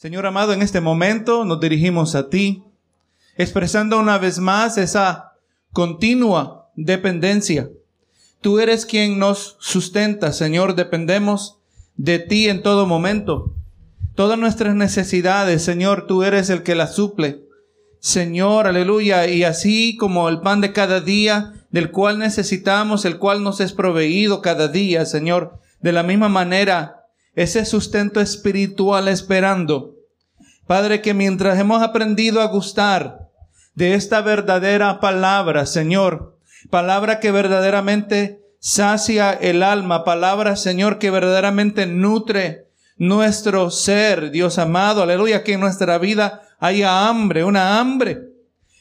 Señor amado, en este momento nos dirigimos a ti, expresando una vez más esa continua dependencia. Tú eres quien nos sustenta, Señor, dependemos de ti en todo momento. Todas nuestras necesidades, Señor, tú eres el que las suple. Señor, aleluya, y así como el pan de cada día, del cual necesitamos, el cual nos es proveído cada día, Señor, de la misma manera ese sustento espiritual esperando. Padre, que mientras hemos aprendido a gustar de esta verdadera palabra, Señor, palabra que verdaderamente sacia el alma, palabra, Señor, que verdaderamente nutre nuestro ser, Dios amado, aleluya, que en nuestra vida haya hambre, una hambre,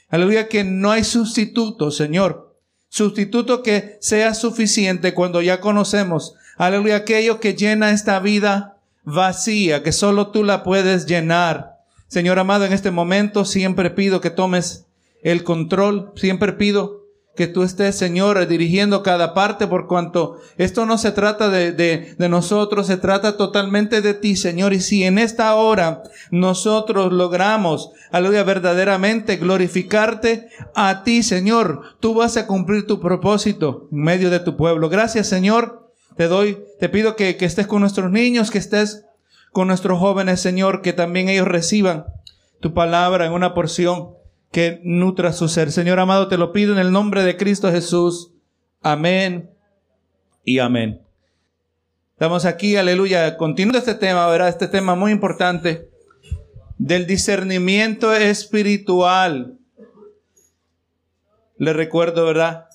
aleluya, que no hay sustituto, Señor, sustituto que sea suficiente cuando ya conocemos Aleluya, aquello que llena esta vida vacía, que solo tú la puedes llenar. Señor amado, en este momento siempre pido que tomes el control, siempre pido que tú estés, Señor, dirigiendo cada parte, por cuanto esto no se trata de, de, de, nosotros, se trata totalmente de ti, Señor. Y si en esta hora nosotros logramos, aleluya, verdaderamente glorificarte a ti, Señor, tú vas a cumplir tu propósito en medio de tu pueblo. Gracias, Señor te doy, te pido que, que estés con nuestros niños, que estés con nuestros jóvenes, Señor, que también ellos reciban tu palabra en una porción que nutra su ser. Señor amado, te lo pido en el nombre de Cristo Jesús. Amén y amén. Estamos aquí, aleluya, continuando este tema, ¿verdad? Este tema muy importante del discernimiento espiritual. Le recuerdo, ¿verdad?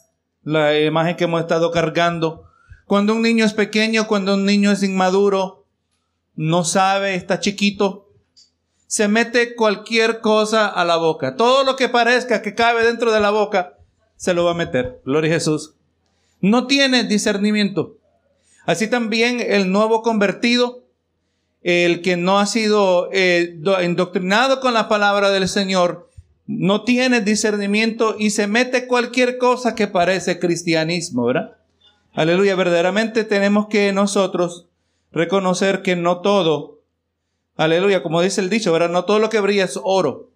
La imagen que hemos estado cargando cuando un niño es pequeño, cuando un niño es inmaduro, no sabe, está chiquito, se mete cualquier cosa a la boca. Todo lo que parezca que cabe dentro de la boca, se lo va a meter. Gloria a Jesús. No tiene discernimiento. Así también el nuevo convertido, el que no ha sido eh, indoctrinado con la palabra del Señor, no tiene discernimiento y se mete cualquier cosa que parece cristianismo, ¿verdad? Aleluya, verdaderamente tenemos que nosotros reconocer que no todo, aleluya, como dice el dicho, ¿verdad? No todo lo que brilla es oro.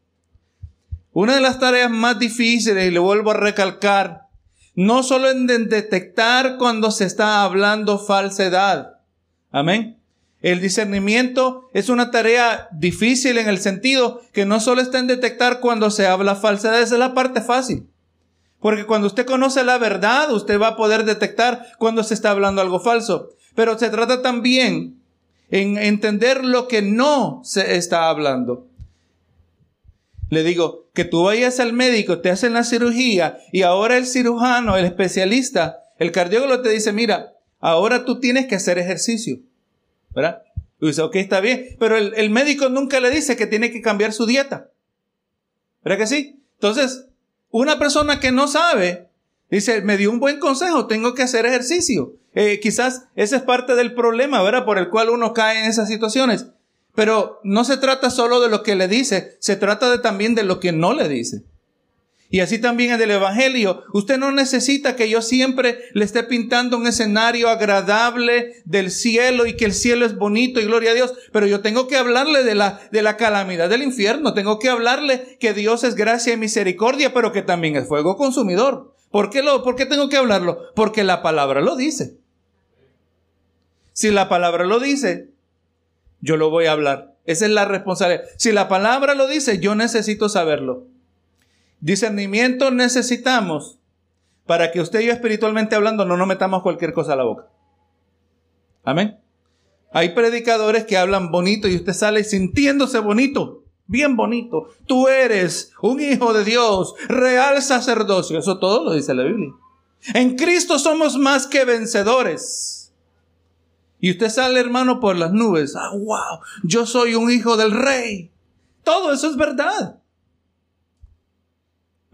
Una de las tareas más difíciles, y le vuelvo a recalcar, no solo en detectar cuando se está hablando falsedad. Amén. El discernimiento es una tarea difícil en el sentido que no solo está en detectar cuando se habla falsedad, esa es la parte fácil. Porque cuando usted conoce la verdad, usted va a poder detectar cuando se está hablando algo falso. Pero se trata también en entender lo que no se está hablando. Le digo, que tú vayas al médico, te hacen la cirugía y ahora el cirujano, el especialista, el cardiólogo te dice, mira, ahora tú tienes que hacer ejercicio. ¿Verdad? Y dice, ok, está bien. Pero el, el médico nunca le dice que tiene que cambiar su dieta. ¿Verdad que sí? Entonces, una persona que no sabe, dice, me dio un buen consejo, tengo que hacer ejercicio. Eh, quizás ese es parte del problema, ¿verdad? Por el cual uno cae en esas situaciones. Pero no se trata solo de lo que le dice, se trata también de lo que no le dice. Y así también en el Evangelio. Usted no necesita que yo siempre le esté pintando un escenario agradable del cielo y que el cielo es bonito y gloria a Dios. Pero yo tengo que hablarle de la, de la calamidad del infierno. Tengo que hablarle que Dios es gracia y misericordia, pero que también es fuego consumidor. ¿Por qué, lo, ¿Por qué tengo que hablarlo? Porque la palabra lo dice. Si la palabra lo dice, yo lo voy a hablar. Esa es la responsabilidad. Si la palabra lo dice, yo necesito saberlo. Discernimiento necesitamos para que usted y yo espiritualmente hablando no nos metamos cualquier cosa a la boca. Amén. Hay predicadores que hablan bonito y usted sale sintiéndose bonito, bien bonito. Tú eres un hijo de Dios, real sacerdocio. Eso todo lo dice la Biblia. En Cristo somos más que vencedores. Y usted sale, hermano, por las nubes. Ah, wow, yo soy un hijo del rey. Todo eso es verdad.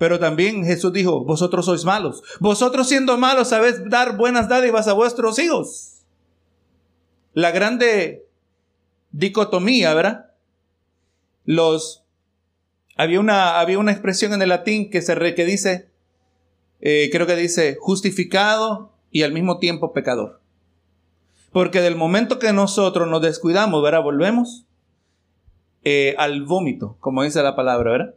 Pero también Jesús dijo, vosotros sois malos. Vosotros siendo malos sabéis dar buenas dádivas a vuestros hijos. La grande dicotomía, ¿verdad? Los... Había una, había una expresión en el latín que, se re, que dice, eh, creo que dice, justificado y al mismo tiempo pecador. Porque del momento que nosotros nos descuidamos, ¿verdad? Volvemos eh, al vómito, como dice la palabra, ¿verdad?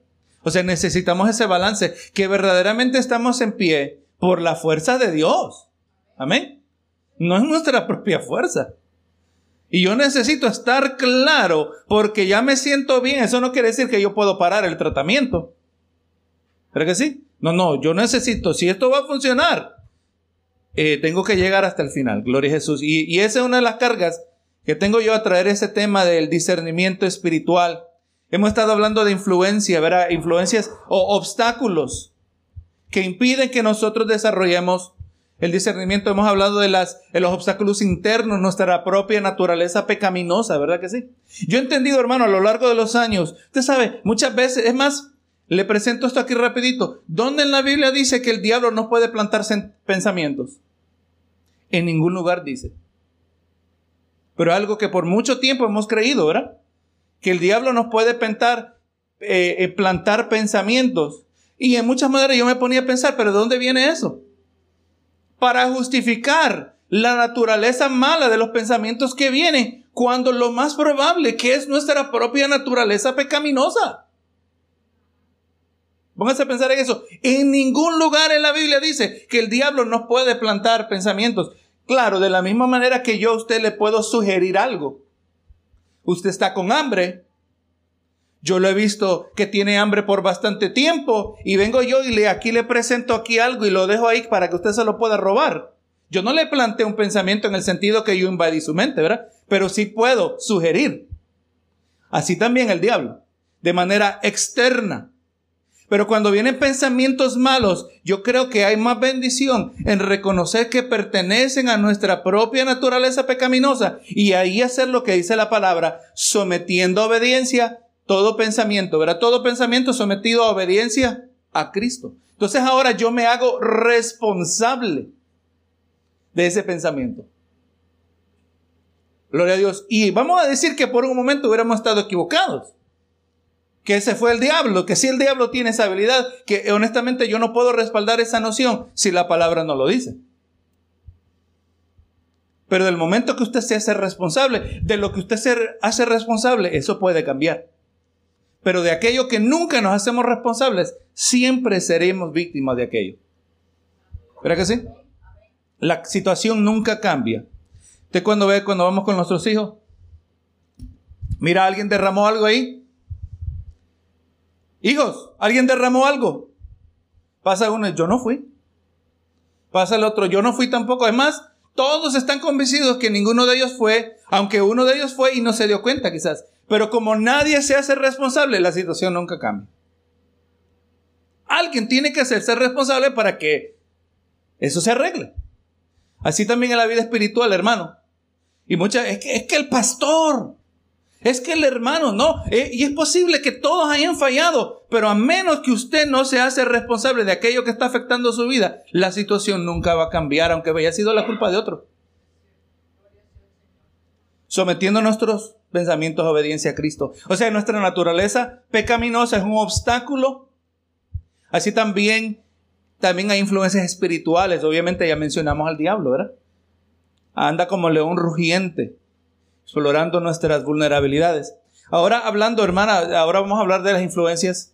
O sea, necesitamos ese balance, que verdaderamente estamos en pie por la fuerza de Dios. Amén. No es nuestra propia fuerza. Y yo necesito estar claro porque ya me siento bien. Eso no quiere decir que yo puedo parar el tratamiento. ¿Verdad que sí? No, no, yo necesito, si esto va a funcionar, eh, tengo que llegar hasta el final. Gloria a Jesús. Y, y esa es una de las cargas que tengo yo a traer ese tema del discernimiento espiritual. Hemos estado hablando de influencia, ¿verdad? Influencias o obstáculos que impiden que nosotros desarrollemos el discernimiento. Hemos hablado de, las, de los obstáculos internos, nuestra propia naturaleza pecaminosa, ¿verdad que sí? Yo he entendido, hermano, a lo largo de los años, usted sabe, muchas veces, es más, le presento esto aquí rapidito. ¿Dónde en la Biblia dice que el diablo no puede plantarse pensamientos? En ningún lugar dice. Pero algo que por mucho tiempo hemos creído, ¿verdad? Que el diablo nos puede plantar, eh, eh, plantar pensamientos. Y en muchas maneras yo me ponía a pensar, pero ¿de dónde viene eso? Para justificar la naturaleza mala de los pensamientos que vienen, cuando lo más probable que es nuestra propia naturaleza pecaminosa. Pónganse a pensar en eso. En ningún lugar en la Biblia dice que el diablo nos puede plantar pensamientos. Claro, de la misma manera que yo a usted le puedo sugerir algo. Usted está con hambre. Yo lo he visto que tiene hambre por bastante tiempo y vengo yo y le, aquí le presento aquí algo y lo dejo ahí para que usted se lo pueda robar. Yo no le planteo un pensamiento en el sentido que yo invadí su mente, ¿verdad? Pero sí puedo sugerir. Así también el diablo, de manera externa. Pero cuando vienen pensamientos malos, yo creo que hay más bendición en reconocer que pertenecen a nuestra propia naturaleza pecaminosa y ahí hacer lo que dice la palabra, sometiendo a obediencia todo pensamiento, ¿verdad? Todo pensamiento sometido a obediencia a Cristo. Entonces ahora yo me hago responsable de ese pensamiento. Gloria a Dios. Y vamos a decir que por un momento hubiéramos estado equivocados que ese fue el diablo, que si el diablo tiene esa habilidad, que honestamente yo no puedo respaldar esa noción si la palabra no lo dice. Pero del momento que usted se hace responsable, de lo que usted se hace responsable, eso puede cambiar. Pero de aquello que nunca nos hacemos responsables, siempre seremos víctimas de aquello. ¿Verdad que sí? La situación nunca cambia. Usted cuando ve, cuando vamos con nuestros hijos, mira, alguien derramó algo ahí, Hijos, ¿alguien derramó algo? Pasa uno, yo no fui. Pasa el otro, yo no fui tampoco. Además, todos están convencidos que ninguno de ellos fue, aunque uno de ellos fue y no se dio cuenta quizás. Pero como nadie se hace responsable, la situación nunca cambia. Alguien tiene que hacerse responsable para que eso se arregle. Así también en la vida espiritual, hermano. Y muchas, es que, es que el pastor, es que el hermano, no, eh, y es posible que todos hayan fallado, pero a menos que usted no se hace responsable de aquello que está afectando su vida, la situación nunca va a cambiar, aunque haya sido la culpa de otro. Sometiendo nuestros pensamientos a obediencia a Cristo. O sea, nuestra naturaleza pecaminosa es un obstáculo. Así también, también hay influencias espirituales. Obviamente ya mencionamos al diablo, ¿verdad? Anda como león rugiente explorando nuestras vulnerabilidades. Ahora hablando, hermana, ahora vamos a hablar de las influencias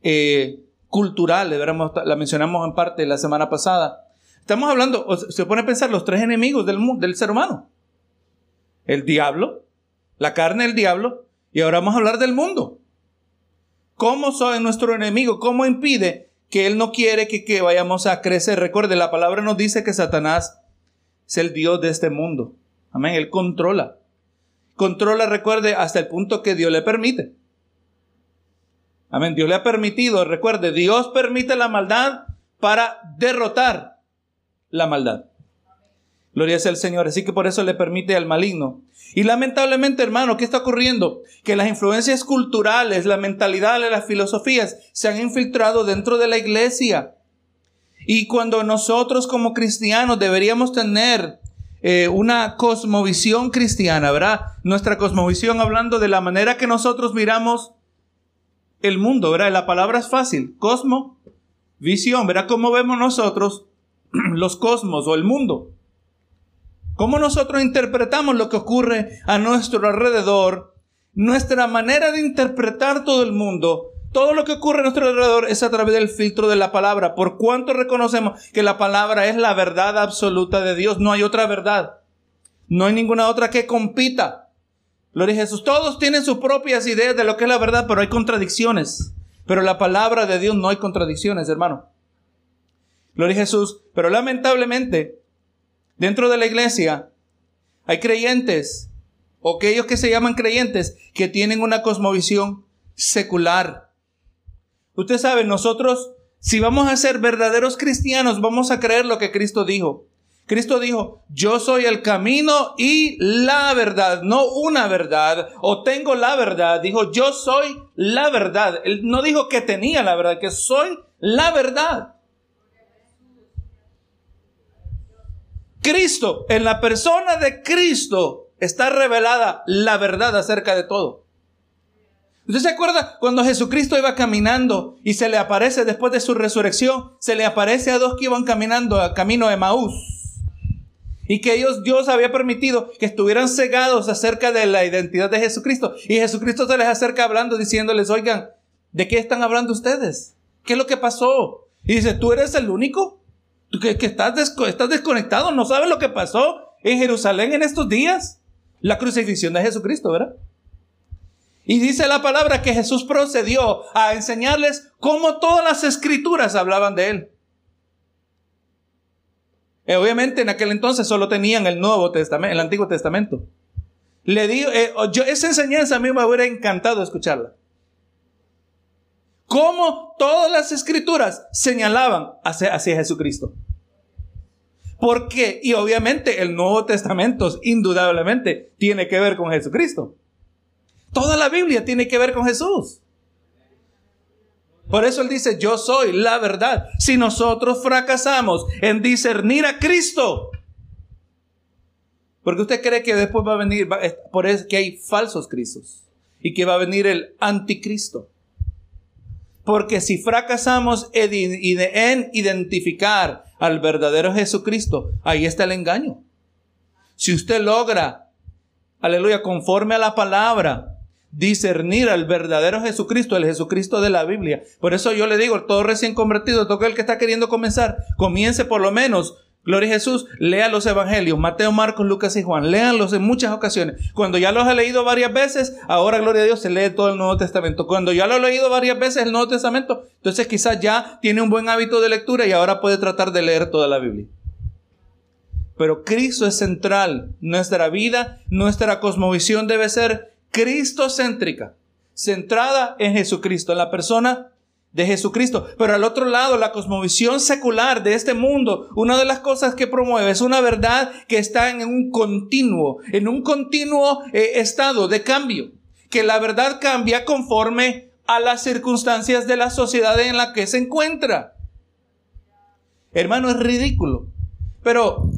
eh, culturales, la mencionamos en parte la semana pasada. Estamos hablando, se pone a pensar los tres enemigos del, del ser humano. El diablo, la carne del diablo, y ahora vamos a hablar del mundo. ¿Cómo soy nuestro enemigo? ¿Cómo impide que Él no quiere que, que vayamos a crecer? Recuerde, la palabra nos dice que Satanás es el Dios de este mundo. Amén. Él controla. Controla, recuerde, hasta el punto que Dios le permite. Amén. Dios le ha permitido, recuerde, Dios permite la maldad para derrotar la maldad. Gloria sea el Señor. Así que por eso le permite al maligno. Y lamentablemente, hermano, ¿qué está ocurriendo? Que las influencias culturales, la mentalidad, las filosofías se han infiltrado dentro de la iglesia. Y cuando nosotros como cristianos deberíamos tener eh, una cosmovisión cristiana, ¿verdad? Nuestra cosmovisión hablando de la manera que nosotros miramos el mundo, ¿verdad? La palabra es fácil, cosmo, visión, ¿verdad? ¿Cómo vemos nosotros los cosmos o el mundo? ¿Cómo nosotros interpretamos lo que ocurre a nuestro alrededor nuestra manera de interpretar todo el mundo, todo lo que ocurre a nuestro alrededor es a través del filtro de la palabra. Por cuanto reconocemos que la palabra es la verdad absoluta de Dios, no hay otra verdad. No hay ninguna otra que compita. Gloria a Jesús. Todos tienen sus propias ideas de lo que es la verdad, pero hay contradicciones. Pero la palabra de Dios no hay contradicciones, hermano. Gloria a Jesús. Pero lamentablemente, dentro de la iglesia, hay creyentes, o aquellos que se llaman creyentes, que tienen una cosmovisión secular. Usted sabe, nosotros, si vamos a ser verdaderos cristianos, vamos a creer lo que Cristo dijo. Cristo dijo, yo soy el camino y la verdad, no una verdad, o tengo la verdad. Dijo, yo soy la verdad. Él no dijo que tenía la verdad, que soy la verdad. Cristo, en la persona de Cristo, está revelada la verdad acerca de todo. ¿Usted se acuerda cuando Jesucristo iba caminando y se le aparece después de su resurrección, se le aparece a dos que iban caminando a camino de Maús? Y que ellos, Dios había permitido que estuvieran cegados acerca de la identidad de Jesucristo. Y Jesucristo se les acerca hablando, diciéndoles, oigan, ¿de qué están hablando ustedes? ¿Qué es lo que pasó? Y dice, ¿tú eres el único? ¿Tú que, estás, estás desconectado? ¿No sabes lo que pasó en Jerusalén en estos días? La crucifixión de Jesucristo, ¿verdad? Y dice la palabra que Jesús procedió a enseñarles cómo todas las escrituras hablaban de él. Eh, obviamente en aquel entonces solo tenían el Nuevo Testamento, el Antiguo Testamento. Le digo, eh, yo, esa enseñanza a mí me hubiera encantado escucharla. Cómo todas las escrituras señalaban hacia, hacia Jesucristo. ¿Por qué? Y obviamente el Nuevo Testamento indudablemente tiene que ver con Jesucristo. Toda la Biblia tiene que ver con Jesús. Por eso él dice, yo soy la verdad. Si nosotros fracasamos en discernir a Cristo, porque usted cree que después va a venir, por eso que hay falsos Cristos y que va a venir el anticristo. Porque si fracasamos en identificar al verdadero Jesucristo, ahí está el engaño. Si usted logra, aleluya, conforme a la palabra, discernir al verdadero Jesucristo, el Jesucristo de la Biblia. Por eso yo le digo, todo recién convertido, todo el que está queriendo comenzar, comience por lo menos Gloria a Jesús, lea los evangelios, Mateo, Marcos, Lucas y Juan, léanlos en muchas ocasiones. Cuando ya los ha leído varias veces, ahora, gloria a Dios, se lee todo el Nuevo Testamento. Cuando ya lo ha leído varias veces el Nuevo Testamento, entonces quizás ya tiene un buen hábito de lectura y ahora puede tratar de leer toda la Biblia. Pero Cristo es central. Nuestra vida, nuestra cosmovisión debe ser cristocéntrica, centrada en Jesucristo, en la persona de Jesucristo. Pero al otro lado, la cosmovisión secular de este mundo, una de las cosas que promueve es una verdad que está en un continuo, en un continuo eh, estado de cambio, que la verdad cambia conforme a las circunstancias de la sociedad en la que se encuentra. Hermano, es ridículo. Pero,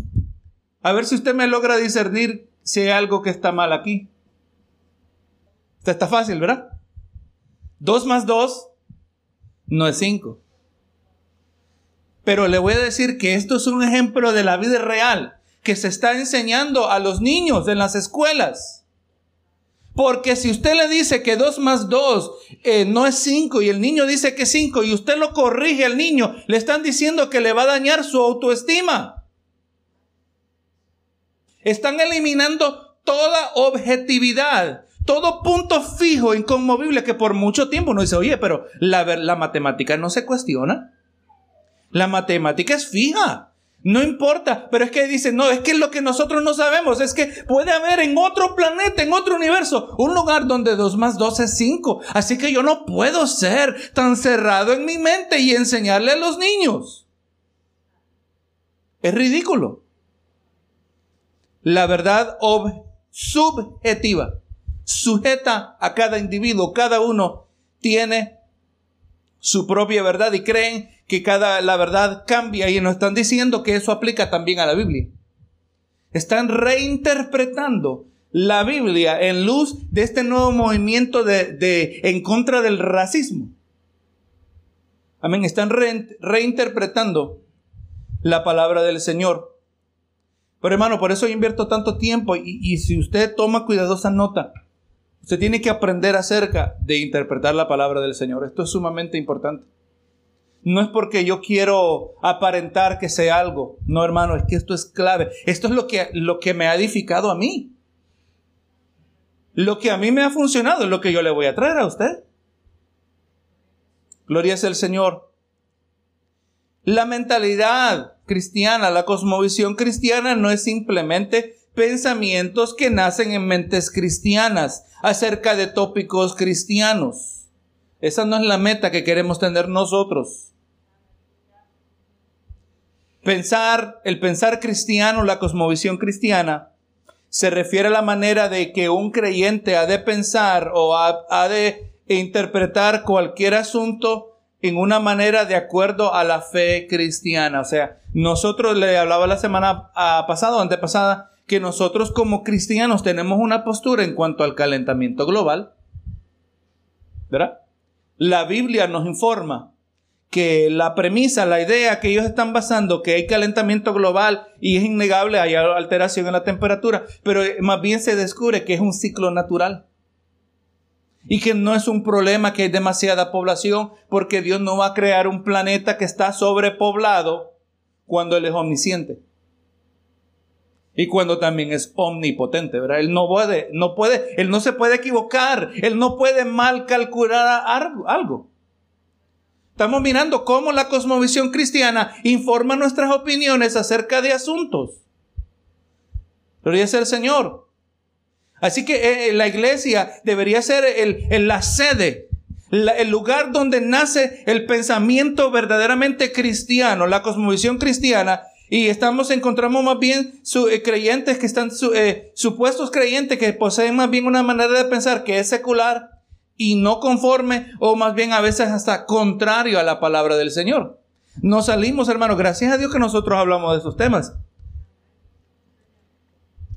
a ver si usted me logra discernir si hay algo que está mal aquí está fácil, ¿verdad? 2 más 2 no es 5. Pero le voy a decir que esto es un ejemplo de la vida real que se está enseñando a los niños en las escuelas. Porque si usted le dice que 2 más 2 eh, no es 5 y el niño dice que es 5 y usted lo corrige al niño, le están diciendo que le va a dañar su autoestima. Están eliminando toda objetividad todo punto fijo, inconmovible, que por mucho tiempo uno dice, oye, pero la, la matemática no se cuestiona. La matemática es fija. No importa, pero es que dicen, no, es que lo que nosotros no sabemos es que puede haber en otro planeta, en otro universo, un lugar donde 2 más 2 es 5. Así que yo no puedo ser tan cerrado en mi mente y enseñarle a los niños. Es ridículo. La verdad subjetiva sujeta a cada individuo, cada uno tiene su propia verdad y creen que cada la verdad cambia y nos están diciendo que eso aplica también a la Biblia. Están reinterpretando la Biblia en luz de este nuevo movimiento de, en contra del racismo. Amén. Están reinterpretando la palabra del Señor. Pero hermano, por eso invierto tanto tiempo y, y si usted toma cuidadosa nota, Usted tiene que aprender acerca de interpretar la palabra del Señor. Esto es sumamente importante. No es porque yo quiero aparentar que sé algo. No, hermano, es que esto es clave. Esto es lo que, lo que me ha edificado a mí. Lo que a mí me ha funcionado es lo que yo le voy a traer a usted. Gloria es el Señor. La mentalidad cristiana, la cosmovisión cristiana no es simplemente pensamientos que nacen en mentes cristianas acerca de tópicos cristianos. Esa no es la meta que queremos tener nosotros. Pensar, el pensar cristiano, la cosmovisión cristiana, se refiere a la manera de que un creyente ha de pensar o ha, de interpretar cualquier asunto en una manera de acuerdo a la fe cristiana. O sea, nosotros le hablaba la semana ah, pasada o antepasada que nosotros como cristianos tenemos una postura en cuanto al calentamiento global. ¿Verdad? La Biblia nos informa que la premisa, la idea que ellos están basando, que hay calentamiento global y es innegable, hay alteración en la temperatura, pero más bien se descubre que es un ciclo natural. Y que no es un problema que hay demasiada población, porque Dios no va a crear un planeta que está sobrepoblado cuando Él es omnisciente. Y cuando también es omnipotente, ¿verdad? Él no puede, no puede, Él no se puede equivocar, Él no puede mal calcular algo. Estamos mirando cómo la cosmovisión cristiana informa nuestras opiniones acerca de asuntos. Gloria es el Señor. Así que eh, la iglesia debería ser el, la sede, el lugar donde nace el pensamiento verdaderamente cristiano, la cosmovisión cristiana. Y estamos, encontramos más bien eh, creyentes que están, eh, supuestos creyentes que poseen más bien una manera de pensar que es secular, y no conforme o más bien a veces hasta contrario a la palabra del Señor. No salimos, hermano, gracias a Dios que nosotros hablamos de esos temas.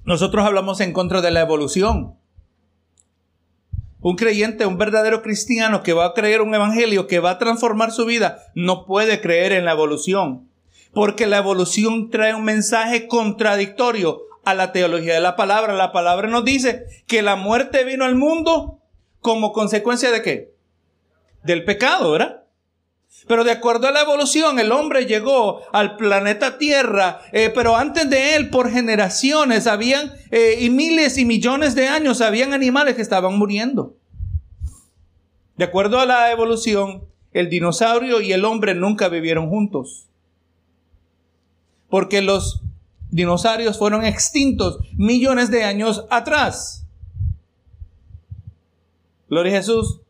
Nosotros hablamos en contra de la evolución. Un creyente, un verdadero cristiano que va a creer un evangelio que va a transformar su vida, no puede creer en la evolución. Porque la evolución trae un mensaje contradictorio a la teología de la palabra. La palabra nos dice que la muerte vino al mundo como consecuencia de qué? Del pecado, ¿verdad? Pero de acuerdo a la evolución, el hombre llegó al planeta Tierra, eh, pero antes de él, por generaciones, habían, eh, y miles y millones de años, habían animales que estaban muriendo. De acuerdo a la evolución, el dinosaurio y el hombre nunca vivieron juntos. Porque los dinosaurios fueron extintos millones de años atrás. Gloria a Jesús.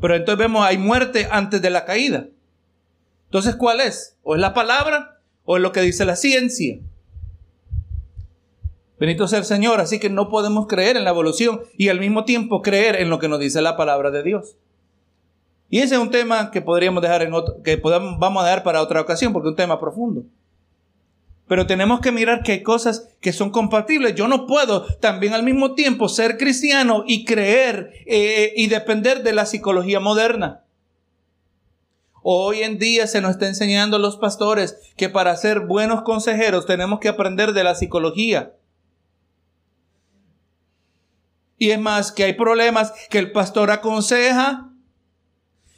Pero entonces vemos, hay muerte antes de la caída. Entonces, ¿cuál es? ¿O es la palabra o es lo que dice la ciencia? Bendito sea el Señor, así que no podemos creer en la evolución y al mismo tiempo creer en lo que nos dice la palabra de Dios. Y ese es un tema que podríamos dejar en otro, que podamos, vamos a dejar para otra ocasión porque es un tema profundo. Pero tenemos que mirar que hay cosas que son compatibles. Yo no puedo también al mismo tiempo ser cristiano y creer eh, y depender de la psicología moderna. Hoy en día se nos está enseñando a los pastores que para ser buenos consejeros tenemos que aprender de la psicología. Y es más, que hay problemas que el pastor aconseja,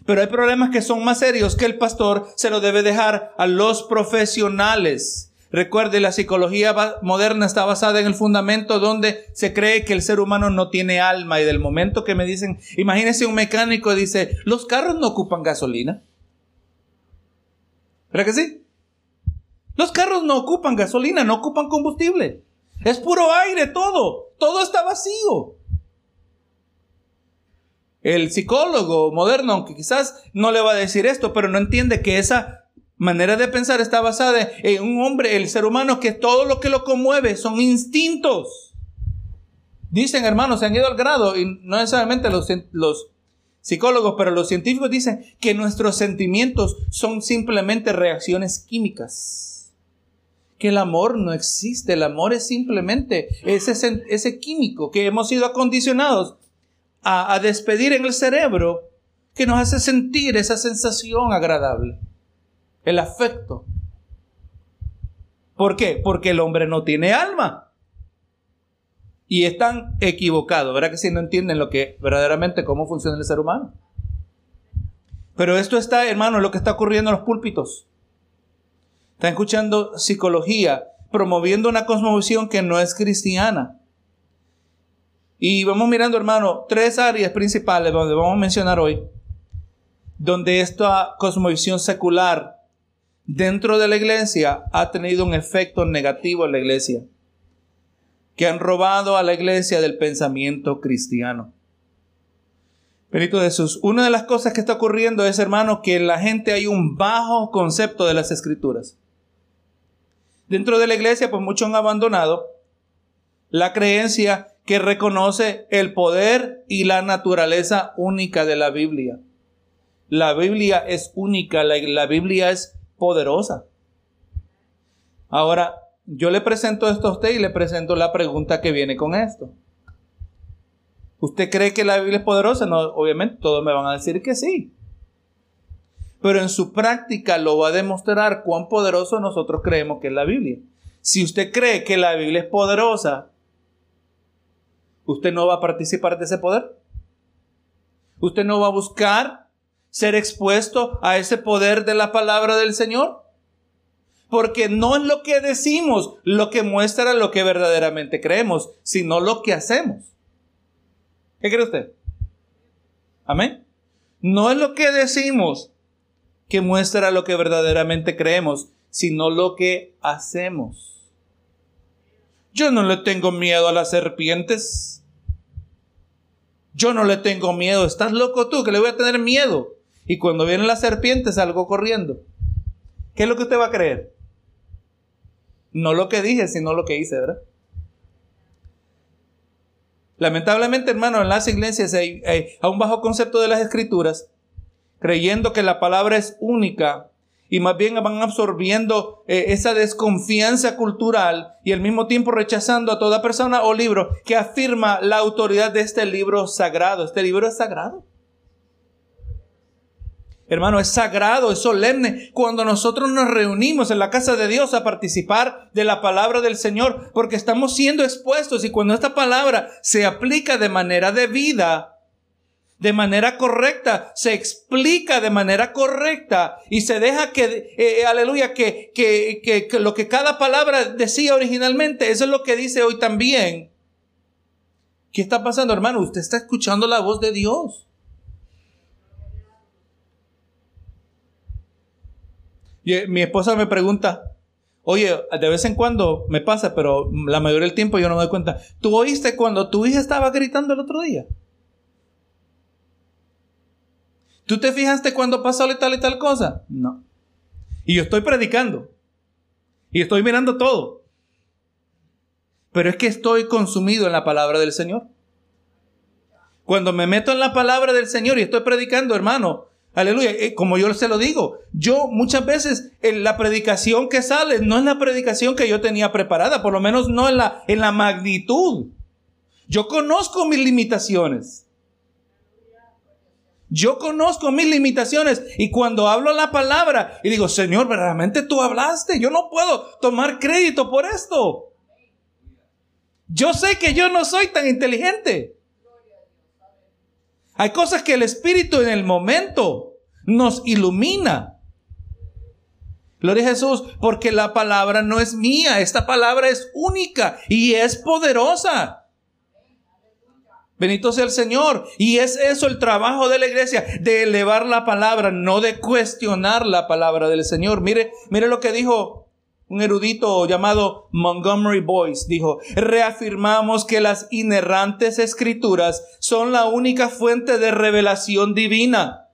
pero hay problemas que son más serios que el pastor se lo debe dejar a los profesionales. Recuerde, la psicología moderna está basada en el fundamento donde se cree que el ser humano no tiene alma y del momento que me dicen, imagínese un mecánico dice, los carros no ocupan gasolina. ¿Verdad que sí? Los carros no ocupan gasolina, no ocupan combustible. Es puro aire todo, todo está vacío. El psicólogo moderno, aunque quizás no le va a decir esto, pero no entiende que esa manera de pensar está basada en un hombre, el ser humano, que todo lo que lo conmueve son instintos. Dicen, hermanos, se han ido al grado, y no necesariamente los, los psicólogos, pero los científicos dicen que nuestros sentimientos son simplemente reacciones químicas. Que el amor no existe, el amor es simplemente ese, químico que hemos sido acondicionados a despedir en el cerebro que nos hace sentir esa sensación agradable el afecto. ¿Por qué? Porque el hombre no tiene alma. Y están equivocados, ¿verdad que si no entienden lo que verdaderamente cómo funciona el ser humano? Pero esto está, hermano, lo que está ocurriendo en los púlpitos. Están escuchando psicología, promoviendo una cosmovisión que no es cristiana. Y vamos mirando, hermano, tres áreas principales donde vamos a mencionar hoy, donde esta cosmovisión secular dentro de la iglesia ha tenido un efecto negativo en la iglesia, que han robado a la iglesia del pensamiento cristiano. Benito Jesús, una de las cosas que está ocurriendo es, hermano, que en la gente hay un bajo concepto de las escrituras. Dentro de la iglesia, pues muchos han abandonado la creencia que reconoce el poder y la naturaleza única de la Biblia. La Biblia es única, la, Biblia es poderosa. Ahora, yo le presento esto a usted y le presento la pregunta que viene con esto. ¿Usted cree que la Biblia es poderosa? No, obviamente todos me van a decir que sí. Pero en su práctica lo va a demostrar cuán poderoso nosotros creemos que es la Biblia. Si usted cree que la Biblia es poderosa, usted no va a participar de ese poder. Usted no va a buscar ser expuesto a ese poder de la palabra del Señor. Porque no es lo que decimos lo que muestra lo que verdaderamente creemos, sino lo que hacemos. ¿Qué cree usted? Amén. No es lo que decimos que muestra lo que verdaderamente creemos, sino lo que hacemos. Yo no le tengo miedo a las serpientes. Yo no le tengo miedo. ¿Estás loco tú que le voy a tener miedo? Y cuando viene la serpiente salgo corriendo. ¿Qué es lo que usted va a creer? No lo que dije, sino lo que hice, ¿verdad? Lamentablemente, hermano, en las iglesias hay, hay, bajo concepto de las escrituras, creyendo que la palabra es única y más bien van absorbiendo eh, esa desconfianza cultural y al mismo tiempo rechazando a toda persona o libro que afirma la autoridad de este libro sagrado. Este libro es sagrado. Hermano, es sagrado, es solemne cuando nosotros nos reunimos en la casa de Dios a participar de la palabra del Señor, porque estamos siendo expuestos y cuando esta palabra se aplica de manera debida, de manera correcta, se explica de manera correcta y se deja que, eh, eh, aleluya, que, que, que, lo que cada palabra decía originalmente, eso es lo que dice hoy también. ¿Qué está pasando, hermano? Usted está escuchando la voz de Dios. Y, eh, mi esposa me pregunta, oye, de vez en cuando me pasa, pero la mayoría del tiempo yo no me doy cuenta. ¿Tú oíste cuando tu hija estaba gritando el otro día? ¿Tú te fijaste cuando pasó tal y tal cosa? No. Y yo estoy predicando. Y estoy mirando todo. Pero es que estoy consumido en la palabra del Señor. Cuando me meto en la palabra del Señor y estoy predicando, hermano, aleluya, eh, como yo se lo digo, yo muchas veces en la predicación que sale no es la predicación que yo tenía preparada, por lo menos no en la, en la magnitud. Yo conozco mis limitaciones. Yo conozco mis limitaciones y cuando hablo la palabra y digo, Señor, verdaderamente tú hablaste, yo no puedo tomar crédito por esto. Yo sé que yo no soy tan inteligente. Hay cosas que el Espíritu en el momento nos ilumina. Gloria a Jesús, porque la palabra no es mía, esta palabra es única y es poderosa. Benito sea el Señor. Y es eso el trabajo de la iglesia, de elevar la palabra, no de cuestionar la palabra del Señor. Mire, mire lo que dijo un erudito llamado Montgomery Boyce. Dijo, reafirmamos que las inerrantes escrituras son la única fuente de revelación divina.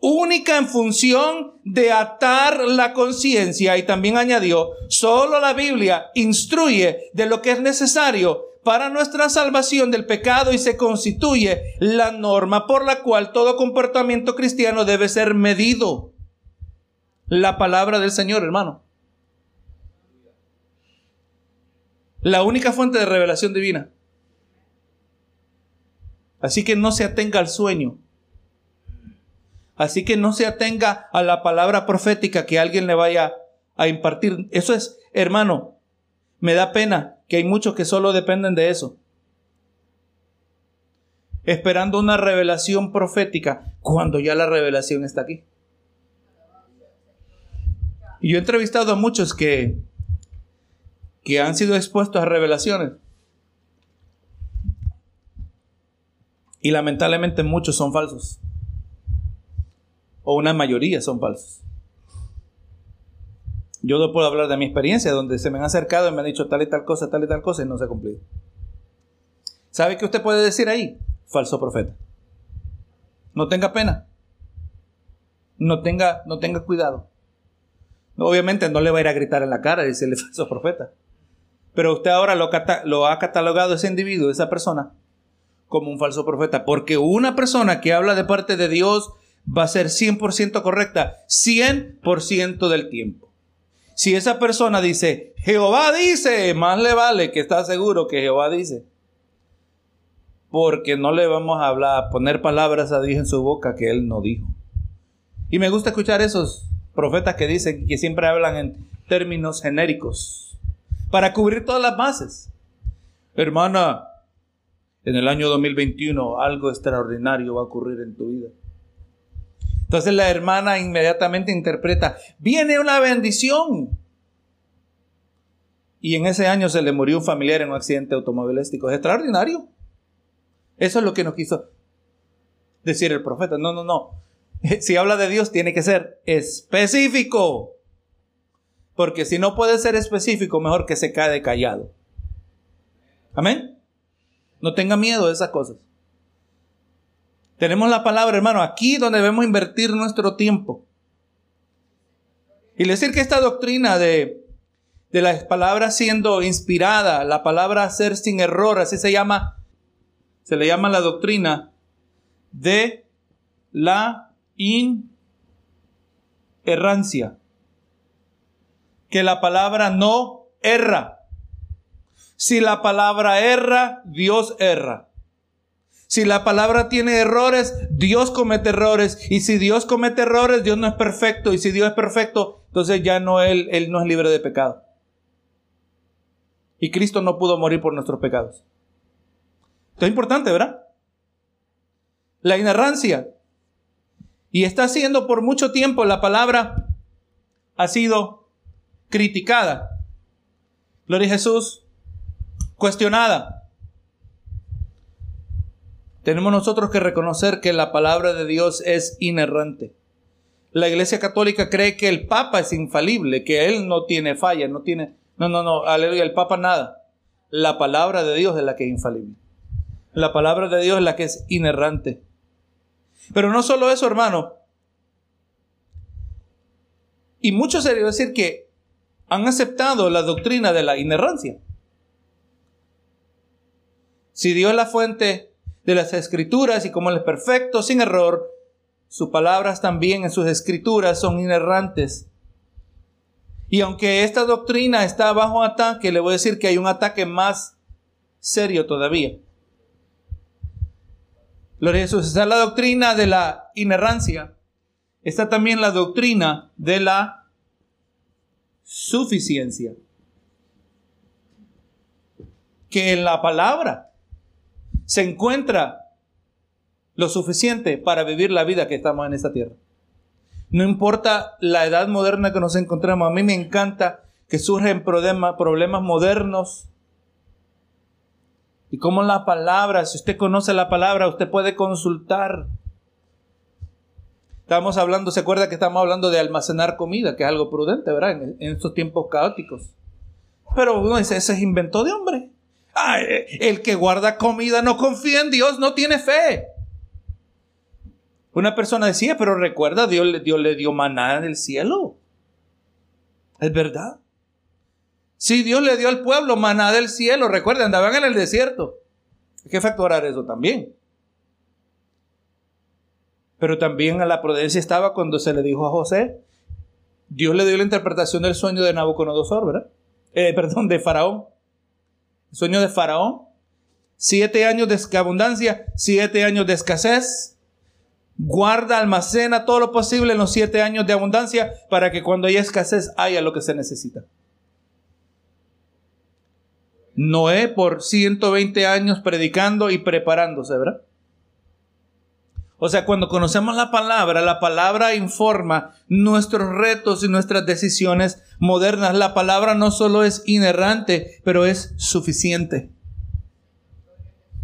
Única en función de atar la conciencia y también añadió, solo la Biblia instruye de lo que es necesario para nuestra salvación del pecado y se constituye la norma por la cual todo comportamiento cristiano debe ser medido. La palabra del Señor, hermano. La única fuente de revelación divina. Así que no se atenga al sueño. Así que no se atenga a la palabra profética que alguien le vaya a impartir. Eso es, hermano, me da pena que hay muchos que solo dependen de eso. esperando una revelación profética cuando ya la revelación está aquí. Y yo he entrevistado a muchos que, que han sido expuestos a revelaciones. Y lamentablemente muchos son falsos. O una mayoría son falsos. Yo no puedo hablar de mi experiencia, donde se me han acercado y me han dicho tal y tal cosa, tal y tal cosa, y no se ha cumplido. ¿Sabe qué usted puede decir ahí? Falso profeta. No tenga pena. No tenga, no tenga cuidado. Obviamente no le va a ir a gritar en la cara y decirle falso profeta. Pero usted ahora lo, ha catalogado ese individuo, esa persona, como un falso profeta. Porque una persona que habla de parte de Dios va a ser 100% correcta 100% del tiempo. Si esa persona dice, Jehová dice, más le vale que está seguro que Jehová dice. Porque no le vamos a hablar, a poner palabras a Dios en su boca que Él no dijo. Y me gusta escuchar esos profetas que dicen que siempre hablan en términos genéricos para cubrir todas las bases. Hermana, en el año 2021 algo extraordinario va a ocurrir en tu vida. Entonces la hermana inmediatamente interpreta, viene una bendición. Y en ese año se le murió un familiar en un accidente automovilístico. Es extraordinario. Eso es lo que nos quiso decir el profeta. No, no, no. Si habla de Dios tiene que ser específico. Porque si no puede ser específico, mejor que se quede callado. Amén. No tenga miedo de esas cosas. Tenemos la palabra, hermano, aquí donde debemos invertir nuestro tiempo. Y decir que esta doctrina de, de las palabras siendo inspirada, la palabra ser sin error, así se llama, se le llama la doctrina de la inerrancia. Que la palabra no erra. Si la palabra erra, Dios erra. Si la palabra tiene errores, Dios comete errores. Y si Dios comete errores, Dios no es perfecto. Y si Dios es perfecto, entonces ya no él, él no es libre de pecado. Y Cristo no pudo morir por nuestros pecados. Esto es importante, ¿verdad? La inerrancia. Y está siendo por mucho tiempo la palabra ha sido criticada. Gloria a Jesús. Cuestionada. Tenemos nosotros que reconocer que la palabra de Dios es inerrante. La Iglesia Católica cree que el Papa es infalible, que él no tiene falla, no tiene... No, no, no, aleluya, el Papa nada. La palabra de Dios es la que es infalible. La palabra de Dios es la que es inerrante. Pero no solo eso, hermano. Y muchos se debe decir que han aceptado la doctrina de la inerrancia. Si Dios es la fuente de las escrituras y como Él es perfecto, sin error, sus palabras también en sus escrituras son inerrantes. Y aunque esta doctrina está bajo ataque, le voy a decir que hay un ataque más serio todavía. Gloria a Jesús. Está la doctrina de la inerrancia. Está también la doctrina de la suficiencia. Que en la palabra se encuentra lo suficiente para vivir la vida que estamos en esta tierra. No importa la edad moderna que nos encontramos, a mí me encanta que surgen problemas, problemas modernos. Y como la palabra, si usted conoce la palabra, usted puede consultar. Estamos hablando, se acuerda que estamos hablando de almacenar comida, que es algo prudente, ¿verdad? En, estos tiempos caóticos. Pero bueno, ese, ese es invento de hombre el que guarda comida no confía en Dios, no tiene fe. Una persona decía, pero recuerda, Dios, Dios le dio maná del cielo. Es verdad. Si Dios le dio al pueblo maná del cielo, recuerden, andaban en el desierto. Hay que facturar eso también. Pero también a la prudencia estaba cuando se le dijo a José, Dios le dio la interpretación del sueño de Nabucodonosor, ¿verdad? Eh, perdón, de Faraón sueño de Faraón, siete años de abundancia, siete años de escasez. Guarda, almacena todo lo posible en los siete años de abundancia para que cuando haya escasez haya lo que se necesita. Noé por 120 años predicando y preparándose, ¿verdad? O sea, cuando conocemos la palabra, la palabra informa nuestros retos y nuestras decisiones modernas. La palabra no solo es inerrante, pero es suficiente.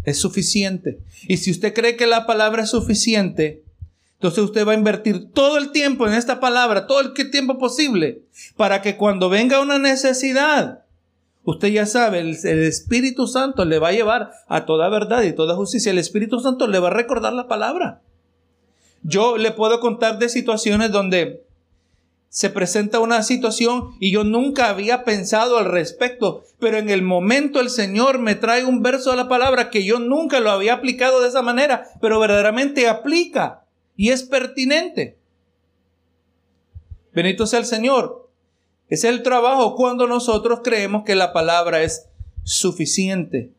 Es suficiente. Y si usted cree que la palabra es suficiente, entonces usted va a invertir todo el tiempo en esta palabra, todo el tiempo posible, para que cuando venga una necesidad, usted ya sabe, el, el, Espíritu Santo le va a llevar a toda verdad y toda justicia. El Espíritu Santo le va a recordar la palabra. Yo le puedo contar de situaciones donde se presenta una situación y yo nunca había pensado al respecto, pero en el momento el Señor me trae un verso de la palabra que yo nunca lo había aplicado de esa manera, pero verdaderamente aplica y es pertinente. Bendito sea el Señor. Es el trabajo cuando nosotros creemos que la palabra es suficiente.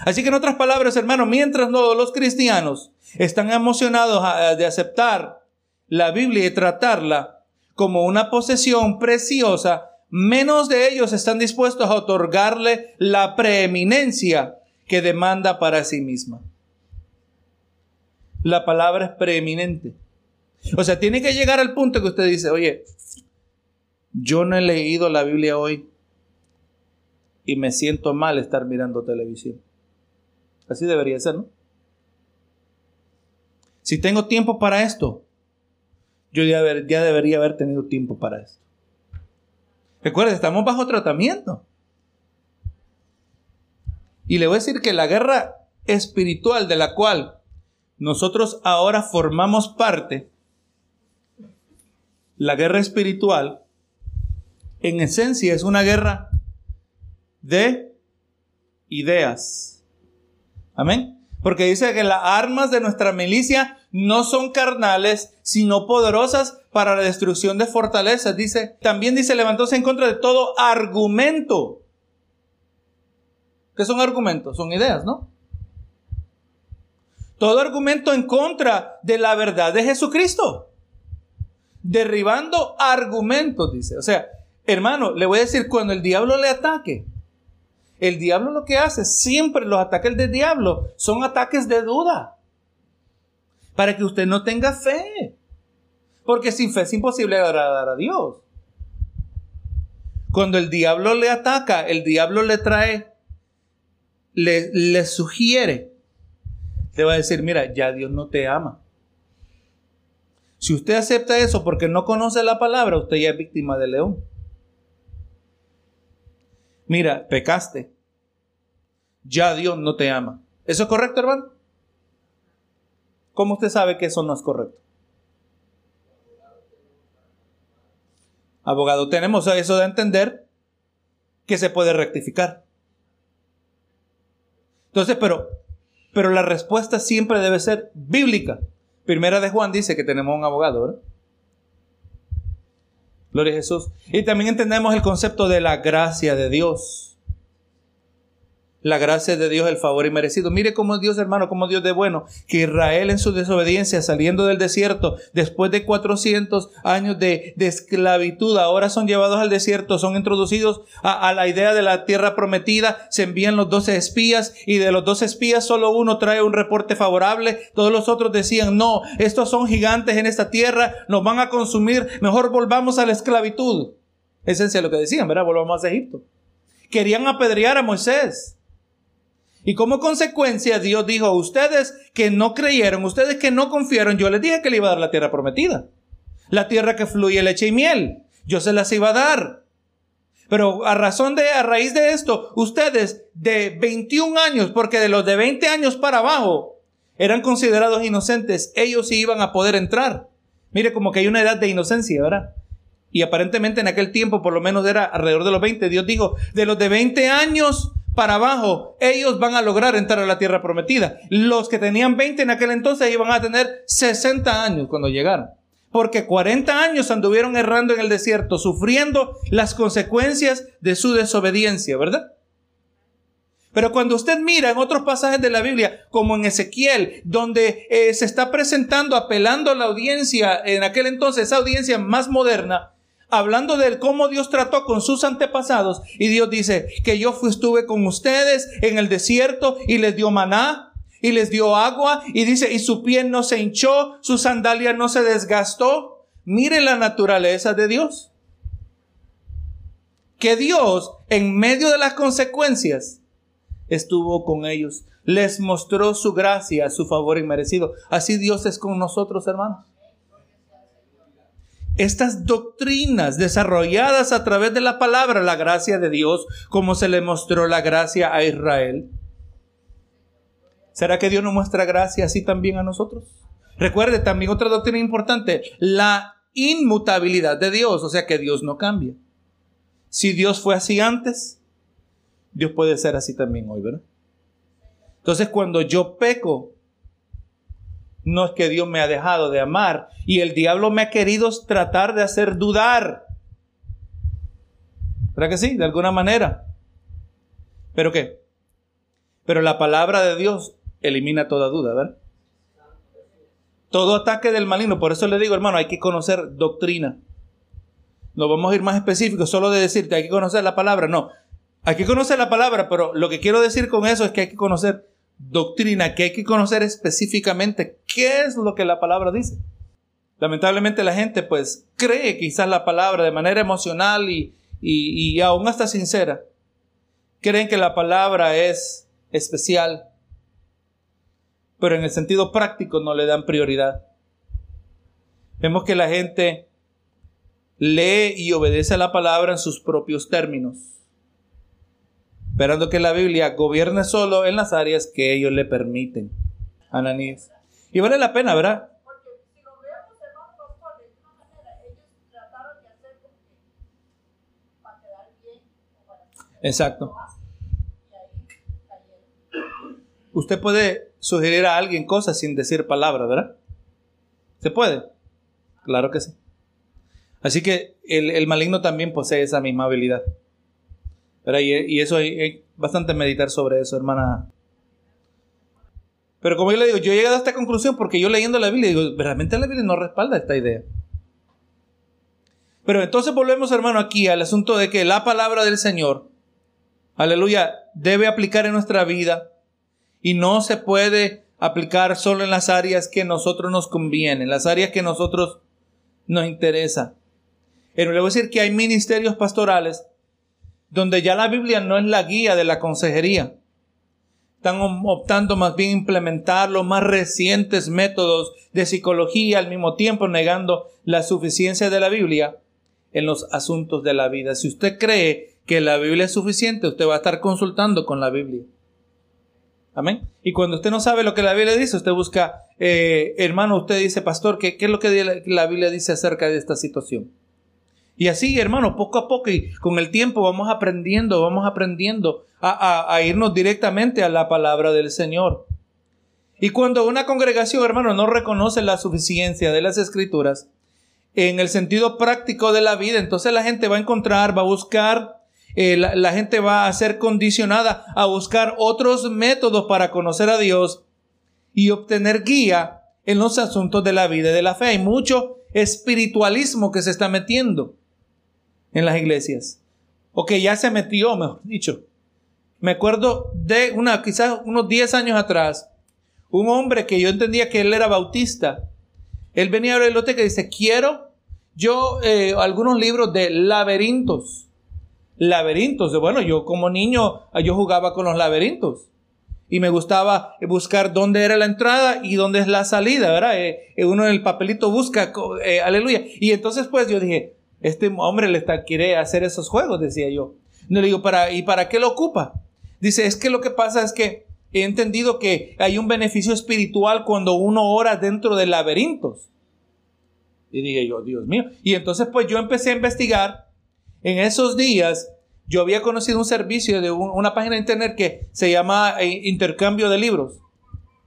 Así que en otras palabras, hermanos, mientras todos los cristianos están emocionados de aceptar la Biblia y tratarla como una posesión preciosa, menos de ellos están dispuestos a otorgarle la preeminencia que demanda para sí misma. La palabra es preeminente. O sea, tiene que llegar al punto que usted dice, oye, yo no he leído la Biblia hoy y me siento mal estar mirando televisión. Así debería ser, ¿no? Si tengo tiempo para esto, yo ya, debería haber tenido tiempo para esto. Recuerden, estamos bajo tratamiento. Y le voy a decir que la guerra espiritual de la cual nosotros ahora formamos parte, la guerra espiritual, en esencia es una guerra de ideas. Amén. Porque dice que las armas de nuestra milicia no son carnales, sino poderosas para la destrucción de fortalezas. Dice, también dice, levantóse en contra de todo argumento. ¿Qué son argumentos? Son ideas, ¿no? Todo argumento en contra de la verdad de Jesucristo. Derribando argumentos, dice. O sea, hermano, le voy a decir, cuando el diablo le ataque, el diablo lo que hace, siempre los ataques del diablo son ataques de duda. Para que usted no tenga fe. Porque sin fe es imposible agradar a Dios. Cuando el diablo le ataca, el diablo le trae, le, le sugiere, le va a decir, mira, ya Dios no te ama. Si usted acepta eso porque no conoce la palabra, usted ya es víctima del león mira, pecaste, ya Dios no te ama. ¿Eso es correcto, hermano? ¿Cómo usted sabe que eso no es correcto? Abogado, tenemos eso de entender que se puede rectificar. Entonces, pero, pero la respuesta siempre debe ser bíblica. Primera de Juan dice que tenemos un abogado, ¿verdad? Gloria a Jesús. Y también entendemos el concepto de la gracia de Dios la gracia de Dios, el favor inmerecido. Mire cómo Dios, hermano, cómo Dios de bueno, que Israel en su desobediencia, saliendo del desierto, después de 400 años de, esclavitud, ahora son llevados al desierto, son introducidos a, a, la idea de la tierra prometida, se envían los doce espías y de los doce espías solo uno trae un reporte favorable, todos los otros decían, no, estos son gigantes en esta tierra, nos van a consumir, mejor volvamos a la esclavitud. Esencia lo que decían, ¿verdad? Volvamos a Egipto. Querían apedrear a Moisés. Y como consecuencia Dios dijo, ustedes que no creyeron, ustedes que no confiaron, yo les dije que le iba a dar la tierra prometida. La tierra que fluye leche y miel. Yo se las iba a dar. Pero a razón de, a raíz de esto, ustedes de 21 años, porque de los de 20 años para abajo eran considerados inocentes, ellos sí iban a poder entrar. Mire como que hay una edad de inocencia, ¿verdad? Y aparentemente en aquel tiempo, por lo menos era alrededor de los 20, Dios dijo, de los de 20 años para abajo, ellos van a lograr entrar a la tierra prometida. Los que tenían 20 en aquel entonces iban a tener 60 años cuando llegaran. Porque 40 años anduvieron errando en el desierto, sufriendo las consecuencias de su desobediencia, ¿verdad? Pero cuando usted mira en otros pasajes de la Biblia, como en Ezequiel, donde eh, se está presentando, apelando a la audiencia, en aquel entonces, esa audiencia más moderna, hablando de cómo Dios trató con sus antepasados. Y Dios dice que yo estuve con ustedes en el desierto y les dio maná. y les dio agua y dice, y su piel no se hinchó, su sandalia no se desgastó. Mire la naturaleza de Dios. Que Dios, en medio de las consecuencias, estuvo con ellos, les mostró su gracia, su favor inmerecido. Así Dios es con nosotros, hermanos. Estas doctrinas desarrolladas a través de la palabra, la gracia de Dios, como se le mostró la gracia a Israel. ¿Será que Dios nos muestra gracia así también a nosotros? Recuerde también otra doctrina importante, la inmutabilidad de Dios, o sea que Dios no cambia. Si Dios fue así antes, Dios puede ser así también hoy, ¿verdad? Entonces cuando yo peco, no es que Dios me ha dejado de amar y el diablo me ha querido tratar de hacer dudar. ¿Verdad que sí? De alguna manera. ¿Pero qué? Pero la palabra de Dios elimina toda duda, ¿verdad? Todo ataque del maligno. Por eso le digo, hermano, hay que conocer doctrina. No vamos a ir más específicos, solo de decirte, hay que conocer la palabra. No, hay que conocer la palabra, pero lo que quiero decir con eso es que hay que conocer doctrina, que hay que conocer específicamente qué es lo que la palabra dice. Lamentablemente la gente pues cree quizás la palabra de manera emocional y, y, aún hasta sincera. Creen que la palabra es especial, pero en el sentido práctico no le dan prioridad. Vemos que la gente lee y obedece la palabra en sus propios términos esperando que la Biblia gobierne solo en las áreas que ellos le permiten. Ananías. Y vale la pena, ¿verdad? Exacto. Usted puede sugerir a alguien cosas sin decir palabras, ¿verdad? ¿Se puede? Claro que sí. Así que el, el maligno también posee esa misma habilidad. Y, eso hay, bastante meditar sobre eso, hermana. Pero como yo le digo, yo he llegado a esta conclusión porque yo leyendo la Biblia digo, realmente la Biblia no respalda esta idea. Pero entonces volvemos, hermano, aquí al asunto de que la palabra del Señor, aleluya, debe aplicar en nuestra vida y no se puede aplicar solo en las áreas que nosotros nos convienen, las áreas que nosotros nos interesa. Pero le voy a decir que hay ministerios pastorales donde ya la Biblia no es la guía de la consejería. Están optando más bien implementar los más recientes métodos de psicología al mismo tiempo negando la suficiencia de la Biblia en los asuntos de la vida. Si usted cree que la Biblia es suficiente, usted va a estar consultando con la Biblia. Amén. Y cuando usted no sabe lo que la Biblia dice, usted busca, eh, hermano, usted dice, pastor, ¿qué, ¿qué es lo que la Biblia dice acerca de esta situación? Y así, hermano, poco a poco y con el tiempo vamos aprendiendo, vamos aprendiendo a, irnos directamente a la palabra del Señor. Y cuando una congregación, hermano, no reconoce la suficiencia de las escrituras en el sentido práctico de la vida, entonces la gente va a encontrar, va a buscar, eh, la, la gente va a ser condicionada a buscar otros métodos para conocer a Dios y obtener guía en los asuntos de la vida y de la fe. Hay mucho espiritualismo que se está metiendo en las iglesias. O que ya se metió, mejor dicho. Me acuerdo de una, quizás unos 10 años atrás, un hombre que yo entendía que él era bautista. Él venía a la biblioteca y dice, quiero yo eh, algunos libros de laberintos. Laberintos. Bueno, yo como niño, yo jugaba con los laberintos. Y me gustaba buscar dónde era la entrada y dónde es la salida, ¿verdad? Eh, eh, uno en el papelito busca, aleluya. Y entonces pues yo dije, este hombre le está, quiere hacer esos juegos, decía yo. No le digo, ¿para, ¿y para qué lo ocupa? Dice, es que lo que pasa es que he entendido que hay un beneficio espiritual cuando uno ora dentro de laberintos. Y dije yo, Dios mío. Y entonces pues yo empecé a investigar. En esos días yo había conocido un servicio de una página de internet que se llama eh, Intercambio de Libros.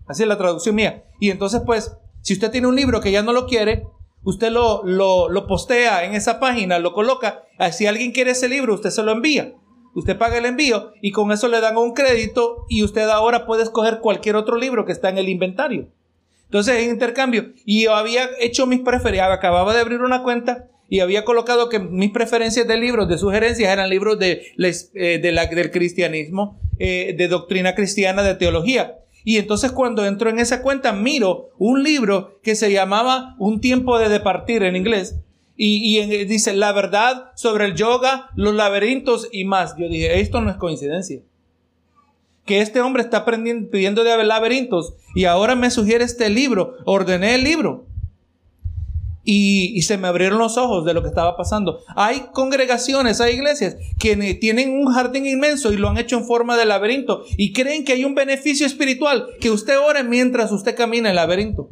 Así es la traducción mía. Y entonces pues, si usted tiene un libro que ya no lo quiere, Usted lo, lo, postea en esa página, lo coloca. Ah, si alguien quiere ese libro, usted se lo envía. Usted paga el envío y con eso le dan un crédito y usted ahora puede escoger cualquier otro libro que está en el inventario. Entonces, en intercambio, y yo había hecho mis preferencias, acababa de abrir una cuenta y había colocado que mis preferencias de libros, de sugerencias, eran libros de, eh, del cristianismo, eh, de doctrina cristiana, de teología. Y entonces cuando entro en esa cuenta miro un libro que se llamaba Un tiempo de departir en inglés. Y, y dice la verdad sobre el yoga, los laberintos y más. Yo dije, esto no es coincidencia. Que este hombre está pidiendo de laberintos y ahora me sugiere este libro. Ordené el libro y, se me abrieron los ojos de lo que estaba pasando. Hay congregaciones, hay iglesias que tienen un jardín inmenso y lo han hecho en forma de laberinto y creen que hay un beneficio espiritual que usted ore mientras usted camina el laberinto.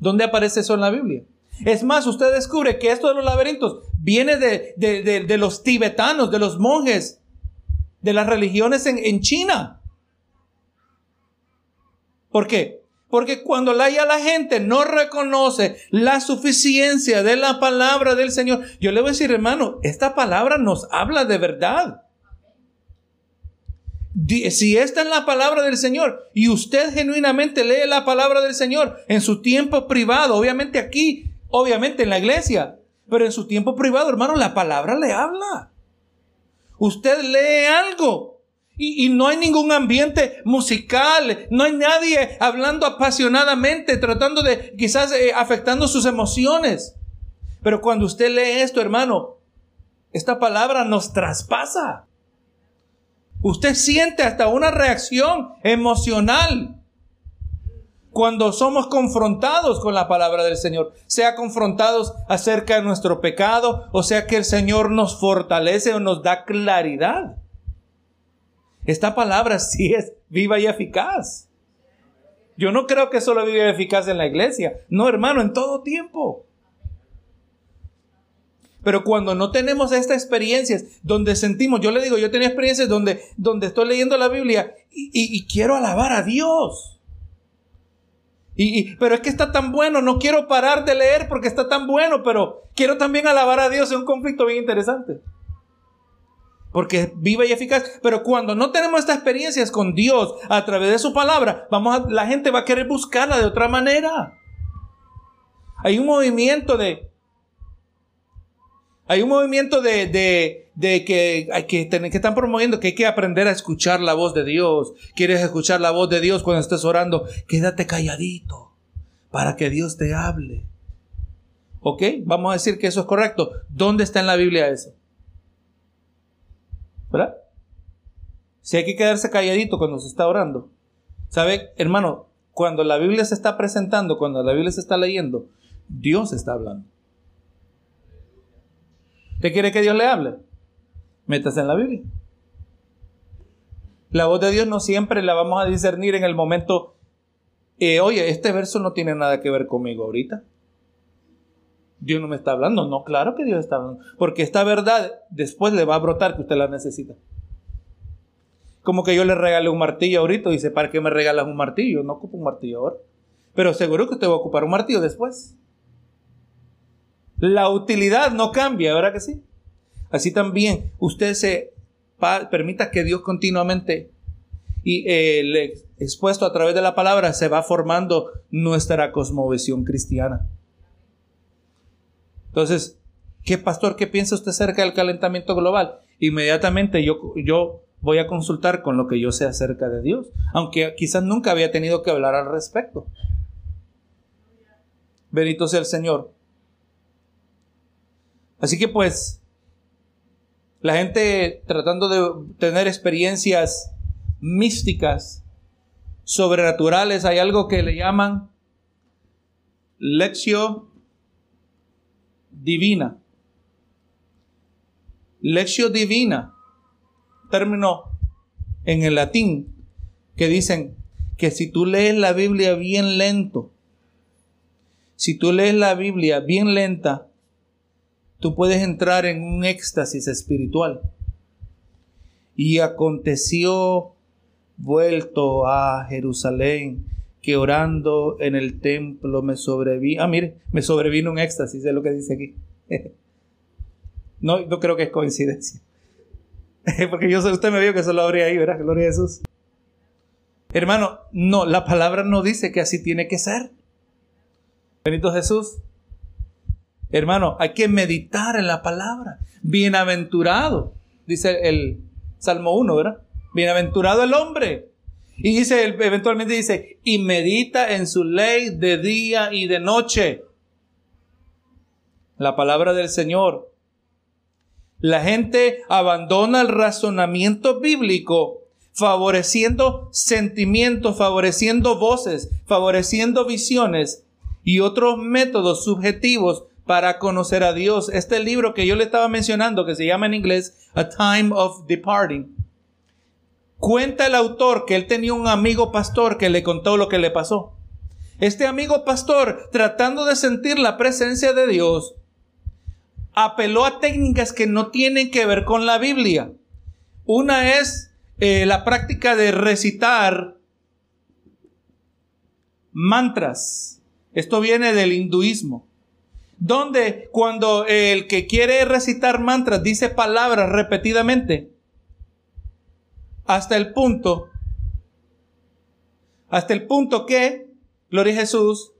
¿Dónde aparece eso en la Biblia? Es más, usted descubre que esto de los laberintos viene de, de, los tibetanos, de los monjes, de las religiones en, en China. ¿Por qué? Porque cuando la, la gente no reconoce la suficiencia de la palabra del Señor, yo le voy a decir, hermano, esta palabra nos habla de verdad. Si esta es la palabra del Señor y usted genuinamente lee la palabra del Señor en su tiempo privado, obviamente aquí, obviamente en la iglesia, pero en su tiempo privado, hermano, la palabra le habla. Usted lee algo y, no hay ningún ambiente musical, no hay nadie hablando apasionadamente, tratando de quizás eh, afectando sus emociones. Pero cuando usted lee esto, hermano, esta palabra nos traspasa. Usted siente hasta una reacción emocional cuando somos confrontados con la palabra del Señor, sea confrontados acerca de nuestro pecado, o sea que el Señor nos fortalece o nos da claridad. Esta palabra sí es viva y eficaz. Yo no creo que solo viva y eficaz en la iglesia. No, hermano, en todo tiempo. Pero cuando no tenemos estas experiencias donde sentimos, yo le digo, yo tenía experiencias donde, donde estoy leyendo la Biblia y, quiero alabar a Dios. Y, pero es que está tan bueno, no quiero parar de leer porque está tan bueno, pero quiero también alabar a Dios. Es un conflicto bien interesante porque es viva y eficaz. Pero cuando no tenemos estas experiencias con Dios a través de su palabra, vamos a, la gente va a querer buscarla de otra manera. Hay un movimiento de, hay un movimiento de, de, que, hay que, que están promoviendo que hay que aprender a escuchar la voz de Dios. ¿Quieres escuchar la voz de Dios cuando estés orando? Quédate calladito para que Dios te hable. ¿Ok? Vamos a decir que eso es correcto. ¿Dónde está en la Biblia eso? ¿Verdad? Si hay que quedarse calladito cuando se está orando. ¿Sabe, hermano? Cuando la Biblia se está presentando, cuando la Biblia se está leyendo, Dios está hablando. ¿Usted quiere que Dios le hable? Métase en la Biblia. La voz de Dios no siempre la vamos a discernir en el momento, eh, oye, este verso no tiene nada que ver conmigo ahorita. Dios no me está hablando. No, claro que Dios está hablando. Porque esta verdad después le va a brotar que usted la necesita. Como que yo le regale un martillo ahorita y dice, ¿para qué me regalas un martillo? No ocupo un martillo ahora. Pero seguro que usted va a ocupar un martillo después. La utilidad no cambia, ¿verdad que sí? Así también usted se permita que Dios continuamente y eh, expuesto a través de la palabra se va formando nuestra cosmovisión cristiana. Entonces, ¿qué pastor, qué piensa usted acerca del calentamiento global? Inmediatamente yo, yo voy a consultar con lo que yo sé acerca de Dios, aunque quizás nunca había tenido que hablar al respecto. Bendito sea el Señor. Así que pues, la gente tratando de tener experiencias místicas, sobrenaturales, hay algo que le llaman lección divina. Lección divina, término en el latín, que dicen que si tú lees la Biblia bien lento, si tú lees la Biblia bien lenta, tú puedes entrar en un éxtasis espiritual. Y aconteció vuelto a Jerusalén que orando en el templo me sobrevino. Ah, mire, me sobrevino un éxtasis, es lo que dice aquí. no, no creo que es coincidencia. Porque yo usted me vio que solo abría ahí, ¿verdad? Gloria a Jesús. Hermano, no, la palabra no dice que así tiene que ser. Benito Jesús. Hermano, hay que meditar en la palabra. Bienaventurado, dice el Salmo 1, ¿verdad? Bienaventurado el hombre Y dice, eventualmente dice, y medita en su ley de día y de noche. La palabra del Señor. La gente abandona el razonamiento bíblico favoreciendo sentimientos, favoreciendo voces, favoreciendo visiones y otros métodos subjetivos para conocer a Dios. Este libro que yo le estaba mencionando, que se llama en inglés A Time of Departing, cuenta el autor que él tenía un amigo pastor que le contó lo que le pasó. Este amigo pastor, tratando de sentir la presencia de Dios, apeló a técnicas que no tienen que ver con la Biblia. Una es eh, la práctica de recitar mantras. Esto viene del hinduismo. Donde cuando el que quiere recitar mantras dice palabras repetidamente, hasta el punto, hasta el punto que, gloria a Jesús,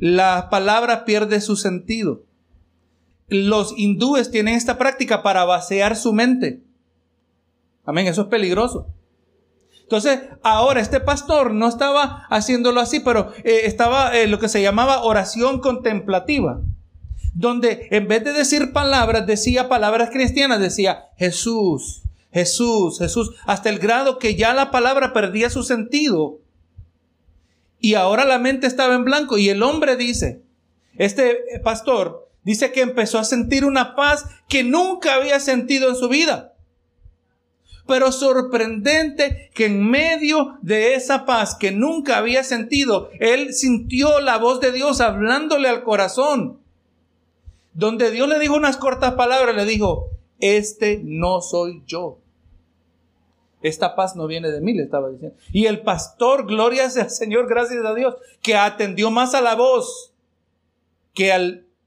la palabra pierde su sentido. Los hindúes tienen esta práctica para vaciar su mente. Amén, eso es peligroso. Entonces, ahora este pastor no estaba haciéndolo así, pero eh, estaba eh, lo que se llamaba oración contemplativa, donde en vez de decir palabras, decía palabras cristianas, decía Jesús, Jesús, Jesús, hasta el grado que ya la palabra perdía su sentido. Y ahora la mente estaba en blanco y el hombre dice, este pastor dice que empezó a sentir una paz que nunca había sentido en su vida. Pero sorprendente que en medio de esa paz que nunca había sentido, él sintió la voz de Dios hablándole al corazón. Donde Dios le dijo unas cortas palabras, le dijo, este no soy yo. Esta paz no viene de mí, le estaba diciendo. Y el pastor, gloria al Señor, gracias a Dios, que atendió más a la voz que a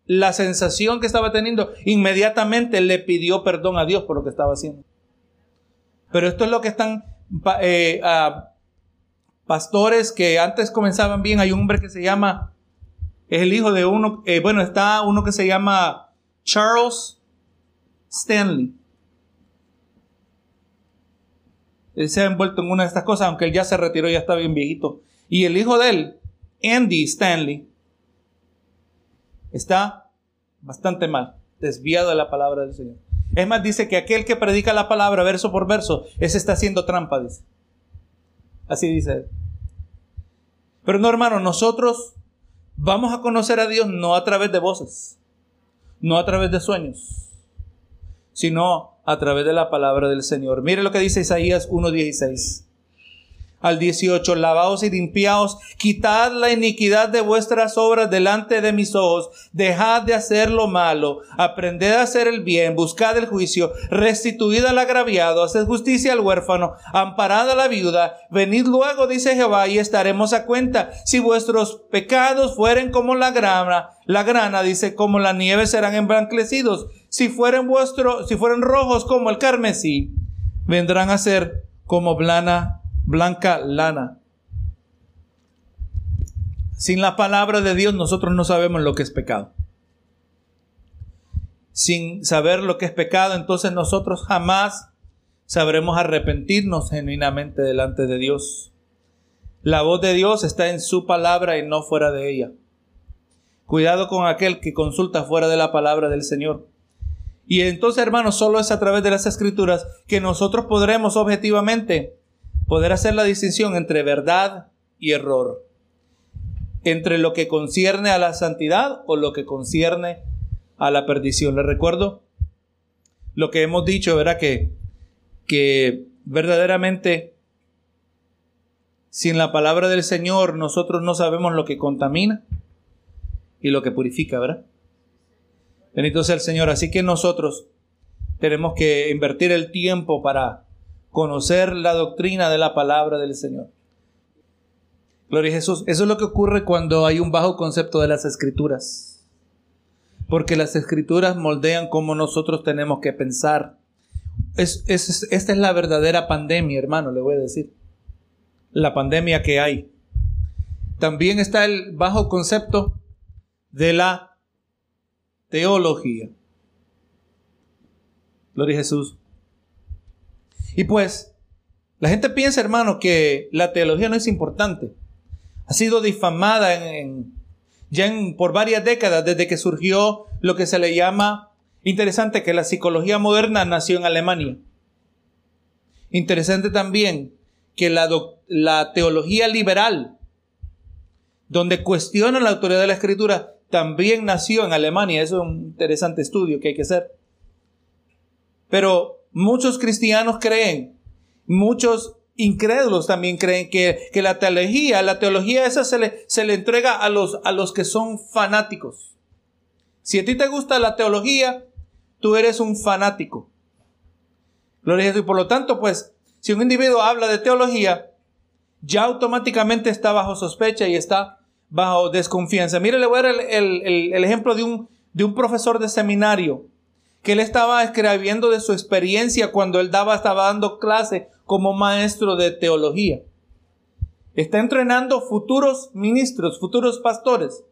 la sensación que estaba teniendo, inmediatamente le pidió perdón a Dios por lo que estaba haciendo. Pero esto es lo que están eh, pastores que antes comenzaban bien. Hay un hombre que se llama, es el hijo de uno, eh, bueno, está uno que se llama Charles Stanley. Él se ha envuelto en una de estas cosas, aunque él ya se retiró, ya está bien viejito. Y el hijo de él, Andy Stanley, está bastante mal, desviado de la palabra del Señor. Es más, dice que aquel que predica la palabra verso por verso, ese está haciendo trampa, dice. Así dice él. Pero no, hermano, nosotros vamos a conocer a Dios no a través de voces, no a través de sueños, sino a través de la palabra del Señor. Mire lo que dice Isaías 1.16 al 18, lavaos y limpiaos, quitad la iniquidad de vuestras obras delante de mis ojos, dejad de hacer lo malo, aprended a hacer el bien, buscad el juicio, restituid al agraviado, haced justicia al huérfano, amparad a la viuda, venid luego, dice Jehová, y estaremos a cuenta. Si vuestros pecados fueren como la grana, la grana, dice, como la nieve serán emblanquecidos. Si fueren vuestros, si fueren rojos como el carmesí, vendrán a ser como blana blanca lana. Sin la palabra de Dios nosotros no sabemos lo que es pecado. Sin saber lo que es pecado, entonces nosotros jamás sabremos arrepentirnos genuinamente delante de Dios. La voz de Dios está en su palabra y no fuera de ella. Cuidado con aquel que consulta fuera de la palabra del Señor. Y entonces, hermanos, solo es a través de las escrituras que nosotros podremos objetivamente poder hacer la distinción entre verdad y error, entre lo que concierne a la santidad o lo que concierne a la perdición. Les recuerdo lo que hemos dicho, era que, que verdaderamente sin la palabra del Señor nosotros no sabemos lo que contamina y lo que purifica, ¿verdad? Bendito sea el Señor. Así que nosotros tenemos que invertir el tiempo para conocer la doctrina de la palabra del Señor. Gloria a Jesús. Eso es lo que ocurre cuando hay un bajo concepto de las escrituras. Porque las escrituras moldean cómo nosotros tenemos que pensar. Es, esta es la verdadera pandemia, hermano, le voy a decir. La pandemia que hay. También está el bajo concepto de la teología. Gloria a Jesús. Y pues, La gente piensa, hermano, que la teología no es importante. Ha sido difamada en, ya por varias décadas desde que surgió lo que se le llama, interesante que la psicología moderna nació en Alemania. Interesante también que la, la teología liberal, donde cuestiona la autoridad de la escritura, también nació en Alemania. Eso es un interesante estudio que hay que hacer. Pero muchos cristianos creen, muchos incrédulos también creen que, que la teología, la teología esa se le, se le entrega a los, a los que son fanáticos. Si a ti te gusta la teología, tú eres un fanático. Gloria a Jesús. Y por lo tanto, pues, si un individuo habla de teología, ya automáticamente está bajo sospecha y está bajo desconfianza. Mire, le voy a dar el, ejemplo de un, de un profesor de seminario que él estaba escribiendo de su experiencia cuando él daba, estaba dando clase como maestro de teología. Está entrenando futuros ministros, futuros pastores.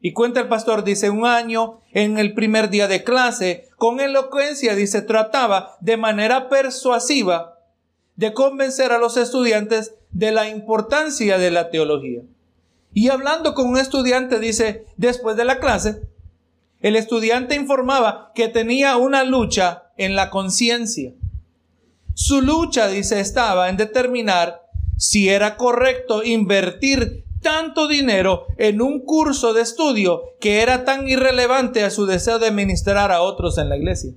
Y cuenta el pastor, dice, un año en el primer día de clase, con elocuencia, dice, trataba de manera persuasiva de convencer a los estudiantes de la importancia de la teología. Y hablando con un estudiante, dice, después de la clase, el estudiante informaba que tenía una lucha en la conciencia. Su lucha, dice, estaba en determinar si era correcto invertir tanto dinero en un curso de estudio que era tan irrelevante a su deseo de ministrar a otros en la iglesia.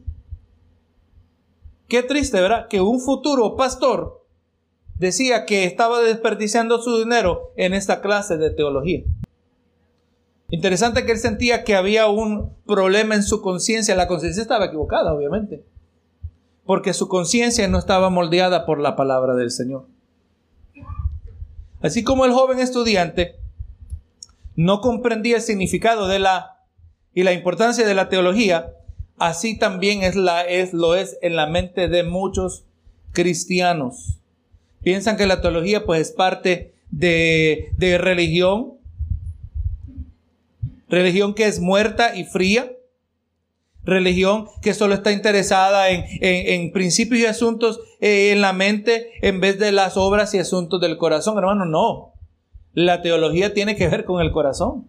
Qué triste, ¿verdad? Que un futuro pastor decía que estaba desperdiciando su dinero en esta clase de teología. Interesante que él sentía que había un problema en su conciencia. La conciencia estaba equivocada, obviamente. Porque su conciencia no estaba moldeada por la palabra del Señor. Así como el joven estudiante no comprendía el significado de la y la importancia de la teología, así también es la, es, lo es en la mente de muchos cristianos. Piensan que la teología pues es parte de, de religión, religión que es muerta y fría, religión que solo está interesada en, en, principios y asuntos eh, en la mente en vez de las obras y asuntos del corazón. Hermano, no. La teología tiene que ver con el corazón.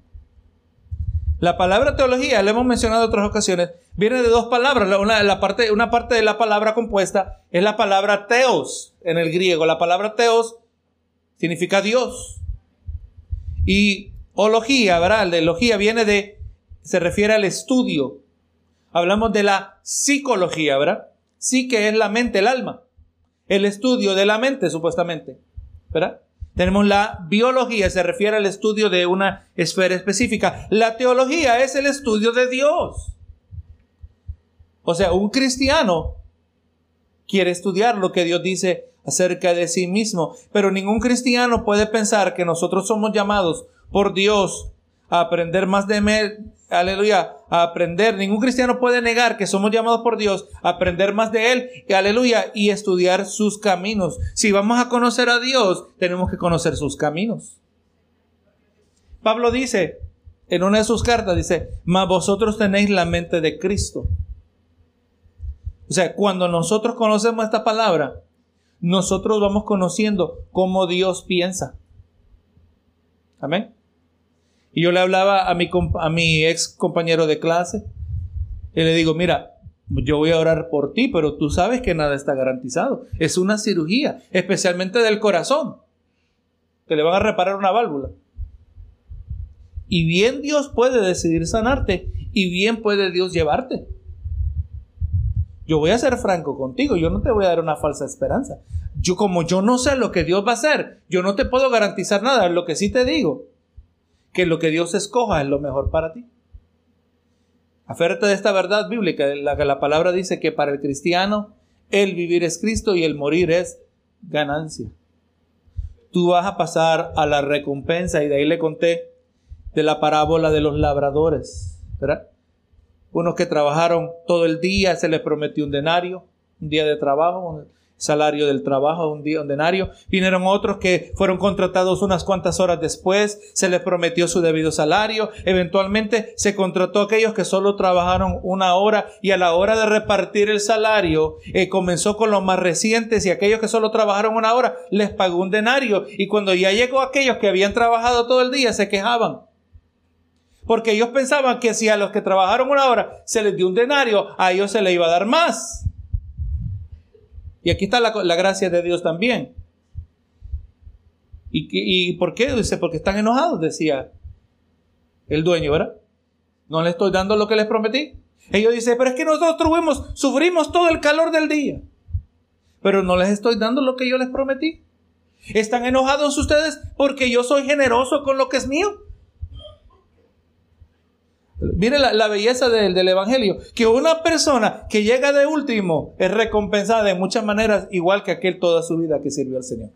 La palabra teología, lo hemos mencionado en otras ocasiones, viene de dos palabras. Una, la parte, una parte de la palabra compuesta es la palabra teos en el griego. La palabra teos significa Dios. Y Ología, ¿verdad? La elogía viene de, se refiere al estudio. Hablamos de la psicología, ¿verdad? Sí que es la mente, el alma. El estudio de la mente, supuestamente. ¿Verdad? Tenemos la biología, se refiere al estudio de una esfera específica. La teología es el estudio de Dios. O sea, un cristiano quiere estudiar lo que Dios dice acerca de sí mismo, pero ningún cristiano puede pensar que nosotros somos llamados por Dios, a aprender más de Él, aleluya, a aprender. Ningún cristiano puede negar que somos llamados por Dios a aprender más de Él, aleluya, y estudiar sus caminos. Si vamos a conocer a Dios, tenemos que conocer sus caminos. Pablo dice, en una de sus cartas, dice, mas vosotros tenéis la mente de Cristo. O sea, cuando nosotros conocemos esta palabra, nosotros vamos conociendo cómo Dios piensa. Amén. Y yo le hablaba a mi, a mi ex compañero de clase y le digo, mira, yo voy a orar por ti, pero tú sabes que nada está garantizado. Es una cirugía, especialmente del corazón, que le van a reparar una válvula. Y bien Dios puede decidir sanarte y bien puede Dios llevarte. Yo voy a ser franco contigo, yo no te voy a dar una falsa esperanza. Yo como yo no sé lo que Dios va a hacer, yo no te puedo garantizar nada. Lo que sí te digo que lo que Dios escoja es lo mejor para ti. Aférrate de esta verdad bíblica, la que la palabra dice que para el cristiano el vivir es Cristo y el morir es ganancia. Tú vas a pasar a la recompensa y de ahí le conté de la parábola de los labradores, ¿verdad? Unos que trabajaron todo el día, se les prometió un denario, un día de trabajo, salario del trabajo, un, día, un denario. Vinieron otros que fueron contratados unas cuantas horas después, se les prometió su debido salario. Eventualmente se contrató a aquellos que solo trabajaron una hora y a la hora de repartir el salario eh, comenzó con los más recientes y aquellos que solo trabajaron una hora les pagó un denario y cuando ya llegó aquellos que habían trabajado todo el día se quejaban. Porque ellos pensaban que si a los que trabajaron una hora se les dio un denario, a ellos se les iba a dar más. Y aquí está la, gracia de Dios también. ¿Y, ¿Y por qué? Dice, porque están enojados, decía el dueño, ¿verdad? No le estoy dando lo que les prometí. Ellos dicen, pero es que nosotros sufrimos todo el calor del día. Pero no les estoy dando lo que yo les prometí. Están enojados ustedes porque yo soy generoso con lo que es mío. Mire la, belleza del, Evangelio, que una persona que llega de último es recompensada de muchas maneras, igual que aquel toda su vida que sirvió al Señor.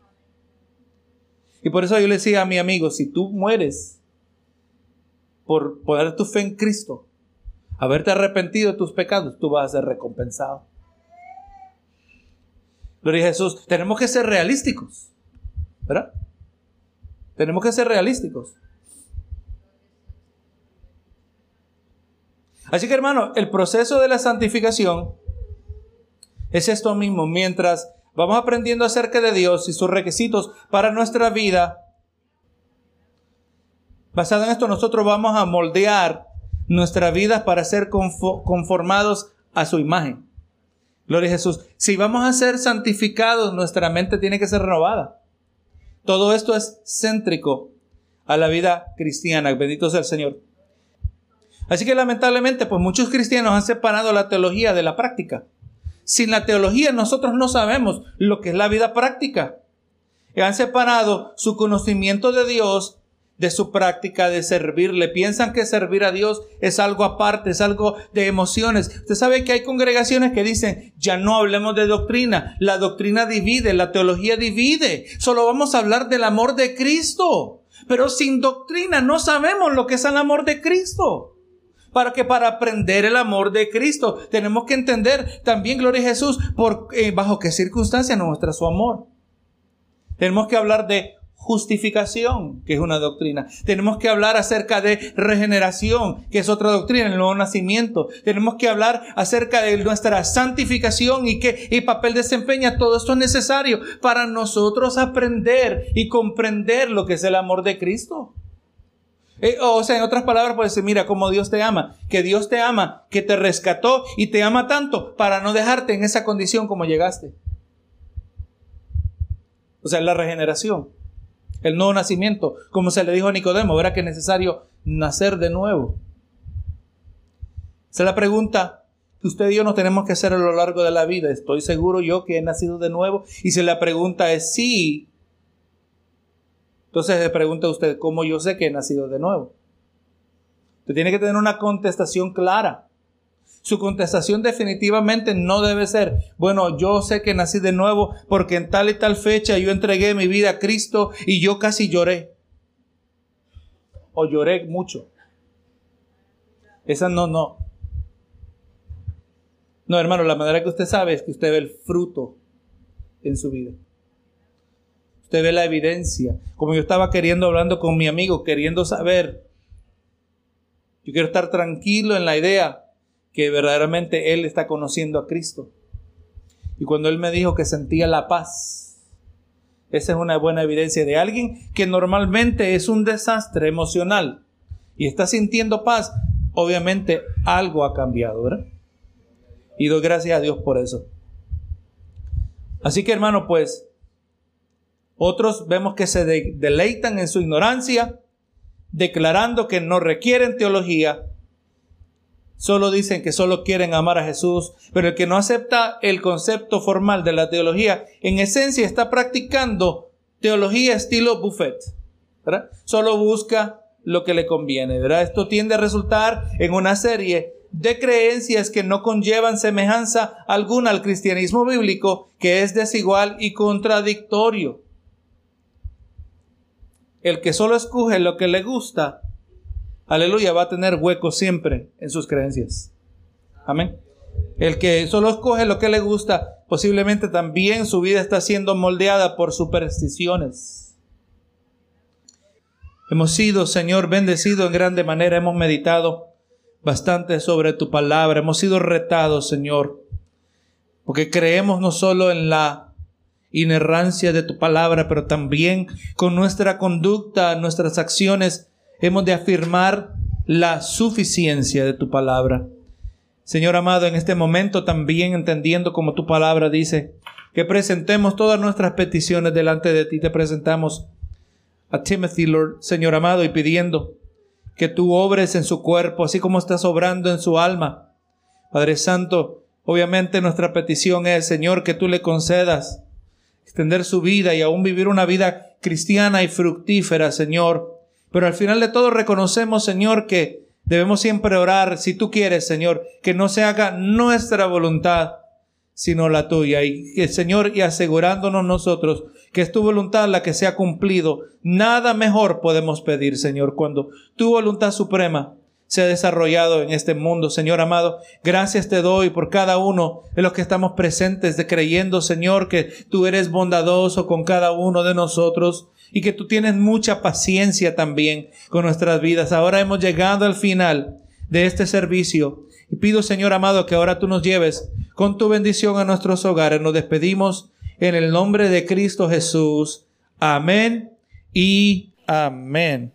Y por eso yo le decía a mi amigo, si tú mueres por poner tu fe en Cristo, haberte arrepentido de tus pecados, tú vas a ser recompensado. Gloria a Jesús, tenemos que ser realísticos, ¿verdad? Tenemos que ser realísticos. Así que hermano, el proceso de la santificación es esto mismo. Mientras vamos aprendiendo acerca de Dios y sus requisitos para nuestra vida, basado en esto nosotros vamos a moldear nuestra vida para ser conformados a su imagen. Gloria a Jesús. Si vamos a ser santificados, nuestra mente tiene que ser renovada. Todo esto es céntrico a la vida cristiana. Bendito sea el Señor. Así que lamentablemente, pues muchos cristianos han separado la teología de la práctica. Sin la teología nosotros no sabemos lo que es la vida práctica. Y han separado su conocimiento de Dios de su práctica de servirle. Piensan que servir a Dios es algo aparte, es algo de emociones. Usted sabe que hay congregaciones que dicen, ya no hablemos de doctrina. La doctrina divide, la teología divide. Solo vamos a hablar del amor de Cristo. Pero sin doctrina no sabemos lo que es el amor de Cristo para que para aprender el amor de Cristo tenemos que entender también, gloria a Jesús, por, eh, bajo qué circunstancia nos muestra su amor. Tenemos que hablar de justificación, que es una doctrina. Tenemos que hablar acerca de regeneración, que es otra doctrina, el nuevo nacimiento. Tenemos que hablar acerca de nuestra santificación y qué papel desempeña. Todo esto es necesario para nosotros aprender y comprender lo que es el amor de Cristo. Eh, o sea, en otras palabras, puede decir, mira cómo Dios te ama, que Dios te ama, que te rescató y te ama tanto para no dejarte en esa condición como llegaste. O sea, la regeneración, el nuevo nacimiento, como se le dijo a Nicodemo, verá que es necesario nacer de nuevo. Esa es la pregunta que usted y yo nos tenemos que hacer a lo largo de la vida. ¿Estoy seguro yo que he nacido de nuevo? Y si la pregunta es sí, entonces le pregunta a usted, ¿cómo yo sé que he nacido de nuevo? Usted tiene que tener una contestación clara. Su contestación definitivamente no debe ser, bueno, yo sé que nací de nuevo porque en tal y tal fecha yo entregué mi vida a Cristo y yo casi lloré. O lloré mucho. Esa no, no. No, hermano, la manera que usted sabe es que usted ve el fruto en su vida. Usted ve la evidencia. Como yo estaba queriendo, hablando con mi amigo, queriendo saber. Yo quiero estar tranquilo en la idea que verdaderamente él está conociendo a Cristo. Y cuando él me dijo que sentía la paz, esa es una buena evidencia de alguien que normalmente es un desastre emocional y está sintiendo paz. Obviamente algo ha cambiado, ¿verdad? Y doy gracias a Dios por eso. Así que hermano, pues otros vemos que se deleitan en su ignorancia, declarando que no requieren teología. Solo dicen que solo quieren amar a Jesús, pero el que no acepta el concepto formal de la teología, en esencia está practicando teología estilo buffet. Solo busca lo que le conviene. ¿verdad? Esto tiende a resultar en una serie de creencias que no conllevan semejanza alguna al cristianismo bíblico, que es desigual y contradictorio. El que solo escoge lo que le gusta, aleluya, va a tener hueco siempre en sus creencias. Amén. El que solo escoge lo que le gusta, posiblemente también su vida está siendo moldeada por supersticiones. Hemos sido, Señor, bendecidos en grande manera, hemos meditado bastante sobre tu palabra, hemos sido retados, Señor, porque creemos no solo en la inerrancia de tu palabra, pero también con nuestra conducta, nuestras acciones, hemos de afirmar la suficiencia de tu palabra. Señor amado, en este momento también entendiendo como tu palabra dice, que presentemos todas nuestras peticiones delante de ti, te presentamos a Timothy, Lord, Señor amado, y pidiendo que tú obres en su cuerpo, así como estás obrando en su alma. Padre Santo, obviamente nuestra petición es, Señor, que tú le concedas extender su vida y aún vivir una vida cristiana y fructífera, Señor. Pero al final de todo reconocemos, Señor, que debemos siempre orar, si tú quieres, Señor, que no se haga nuestra voluntad, sino la tuya. Y que, Señor, y asegurándonos nosotros que es tu voluntad la que se ha cumplido, nada mejor podemos pedir, Señor, cuando tu voluntad suprema se ha desarrollado en este mundo. Señor amado, gracias te doy por cada uno de los que estamos presentes, de creyendo, Señor, que tú eres bondadoso con cada uno de nosotros y que tú tienes mucha paciencia también con nuestras vidas. Ahora hemos llegado al final de este servicio y pido, Señor amado, que ahora tú nos lleves con tu bendición a nuestros hogares. Nos despedimos en el nombre de Cristo Jesús. Amén y amén.